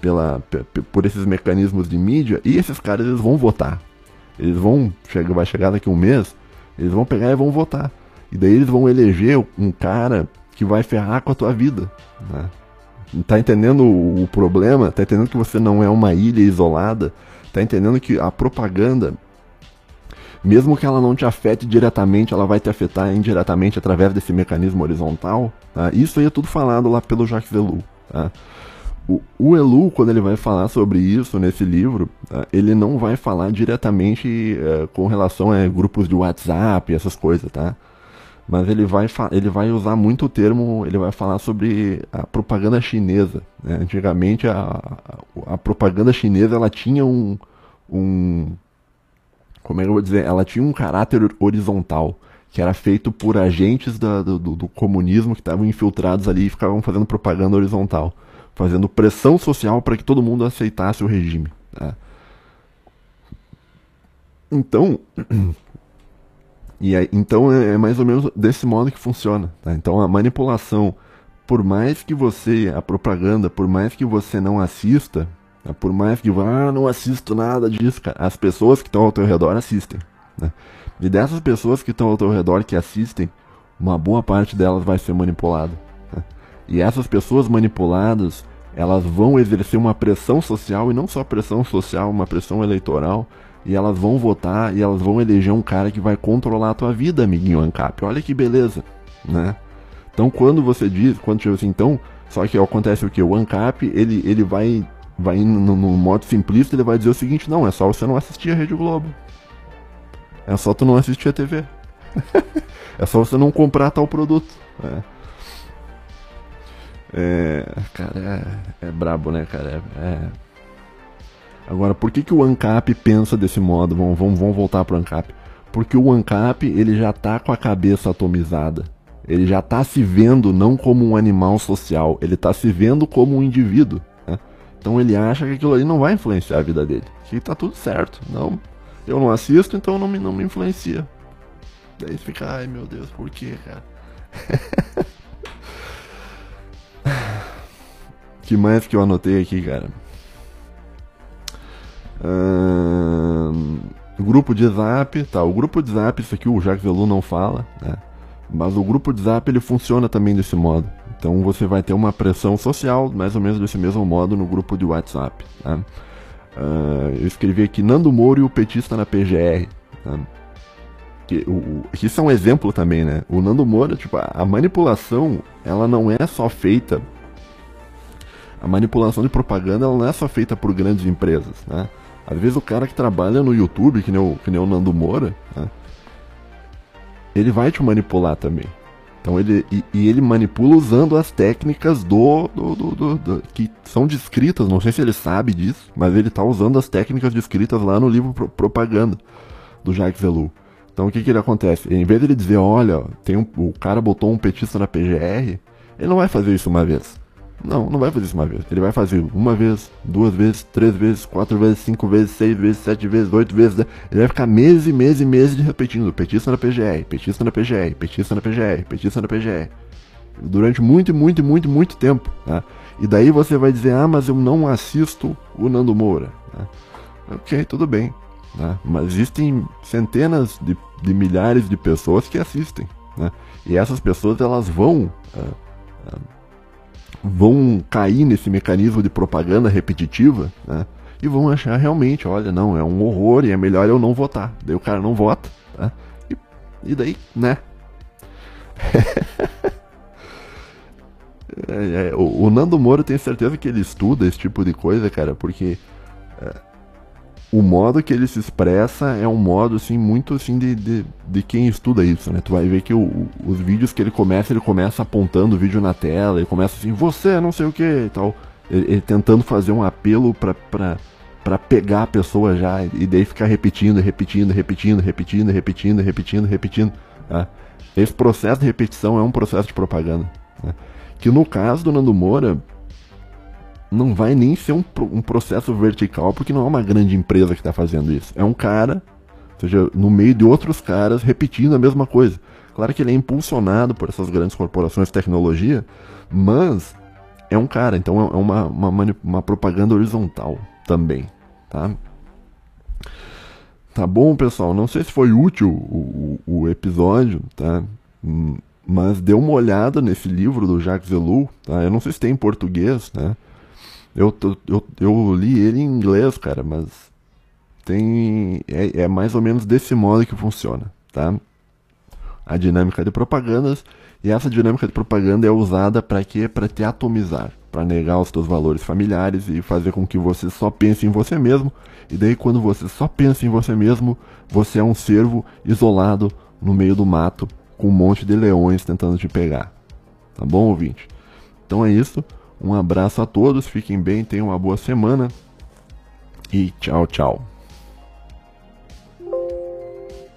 pela, por esses mecanismos de mídia e esses caras eles vão votar. Eles vão chegar, vai chegar daqui um mês, eles vão pegar e vão votar. E daí eles vão eleger um cara que vai ferrar com a tua vida. Né? Tá entendendo o problema? Tá entendendo que você não é uma ilha isolada? Tá entendendo que a propaganda mesmo que ela não te afete diretamente, ela vai te afetar indiretamente através desse mecanismo horizontal. Tá? Isso aí é tudo falado lá pelo Jacques Ellul. Tá? O, o Elu, quando ele vai falar sobre isso nesse livro, tá? ele não vai falar diretamente uh, com relação a grupos de WhatsApp, essas coisas, tá? Mas ele vai, ele vai usar muito o termo, ele vai falar sobre a propaganda chinesa. Né? Antigamente a, a, a, propaganda chinesa ela tinha um, um, como é que eu vou dizer, ela tinha um caráter horizontal, que era feito por agentes da, do, do, comunismo que estavam infiltrados ali e ficavam fazendo propaganda horizontal, fazendo pressão social para que todo mundo aceitasse o regime. Né? Então, e aí, então é, é, mais ou menos desse modo que funciona. Tá? Então a manipulação, por mais que você, a propaganda, por mais que você não assista? Por mais que vá, ah, não assisto nada disso, cara. As pessoas que estão ao teu redor assistem. Né? E dessas pessoas que estão ao teu redor que assistem, uma boa parte delas vai ser manipulada. Né? E essas pessoas manipuladas, elas vão exercer uma pressão social, e não só pressão social, uma pressão eleitoral, e elas vão votar e elas vão eleger um cara que vai controlar a tua vida, amiguinho ANCAP. Olha que beleza, né? Então quando você diz, quando tipo assim, então, só que acontece o que? O ANCAP, ele, ele vai vai no, no modo simplista, ele vai dizer o seguinte: não, é só você não assistir a Rede Globo. É só tu não assistir a TV. é só você não comprar tal produto. É. É, cara, é, é brabo, né, cara? É, é... Agora, por que, que o ANCAP pensa desse modo? Vamos, vamos, vamos voltar pro ANCAP. Porque o ANCAP, ele já tá com a cabeça atomizada. Ele já tá se vendo não como um animal social, ele tá se vendo como um indivíduo. Então ele acha que aquilo ali não vai influenciar a vida dele. Que tá tudo certo. Não, eu não assisto, então não me, não me influencia. Daí fica, ai meu Deus, por que, cara? que mais que eu anotei aqui, cara? grupo de zap, tá? O grupo de zap, isso aqui o Jacques Velu não fala, né? Mas o grupo de zap ele funciona também desse modo. Então você vai ter uma pressão social, mais ou menos desse mesmo modo, no grupo de WhatsApp. Uh, eu escrevi aqui Nando Moro e o petista na PGR. Tá? Que, o, isso é um exemplo também, né? O Nando Moura, tipo, a, a manipulação, ela não é só feita. A manipulação de propaganda, ela não é só feita por grandes empresas, né? Às vezes o cara que trabalha no YouTube, que nem o, que nem o Nando Moura, né? ele vai te manipular também. Então ele e, e, ele manipula usando as técnicas do, do, do, do, que são descritas. Não sei se ele sabe disso, mas ele está usando as técnicas descritas lá no livro Pro, Propaganda do Jacques Ellul. Então o que que ele acontece? Em vez de ele dizer, olha, tem um, o cara botou um petista na PGR, ele não vai fazer isso uma vez. Não, não vai fazer isso uma vez. Ele vai fazer uma vez, duas vezes, três vezes, quatro vezes, cinco vezes, seis vezes, sete vezes, oito vezes. Né? Ele vai ficar meses e meses e meses repetindo: petista na PGR, petista na PGR, petista na PGR, petista na PGR. Durante muito, muito, muito, muito tempo. Tá? E daí você vai dizer: ah, mas eu não assisto o Nando Moura. Tá? Ok, tudo bem. Tá? Mas existem centenas de, de, milhares de pessoas que assistem. Né? E essas pessoas elas vão. Uh, uh, vão cair nesse mecanismo de propaganda repetitiva, né? E vão achar realmente, olha, não, é um horror e é melhor eu não votar. Daí o cara não vota, tá? E, e daí, né? é, é, o, o, Nando Moro tem certeza que ele estuda esse tipo de coisa, cara, porque é, o modo que ele se expressa é um modo assim muito assim de, de, de quem estuda isso, né? Tu vai ver que o, os vídeos que ele começa, ele começa apontando o vídeo na tela, ele começa assim, você não sei o que e tal. Ele, ele, tentando fazer um apelo pra, pra pegar a pessoa já, e daí ficar repetindo, repetindo, repetindo, repetindo, repetindo, repetindo, repetindo. Tá? Esse processo de repetição é um processo de propaganda. Né? Que no caso do Nando Moura, não vai nem ser um, um processo vertical, porque não é uma grande empresa que está fazendo isso. É um cara, ou seja, no meio de outros caras repetindo a mesma coisa. Claro que ele é impulsionado por essas grandes corporações de tecnologia, mas é um cara, então é uma, uma, uma propaganda horizontal também, tá? Tá bom, pessoal? Não sei se foi útil o, o, o episódio, tá? Hum, mas dê uma olhada nesse livro do Jacques Zelou, tá? Eu não sei se tem em português, né? Eu, eu, eu li ele em inglês, cara, mas tem é, é mais ou menos desse modo que funciona, tá? A dinâmica de propagandas e essa dinâmica de propaganda é usada para quê? Para te atomizar, para negar os teus valores familiares e fazer com que você só pense em você mesmo. E daí quando você só pensa em você mesmo, você é um cervo isolado no meio do mato com um monte de leões tentando te pegar. Tá bom, ouvinte? Então é isso. Um abraço a todos, fiquem bem, tenham uma boa semana e tchau, tchau.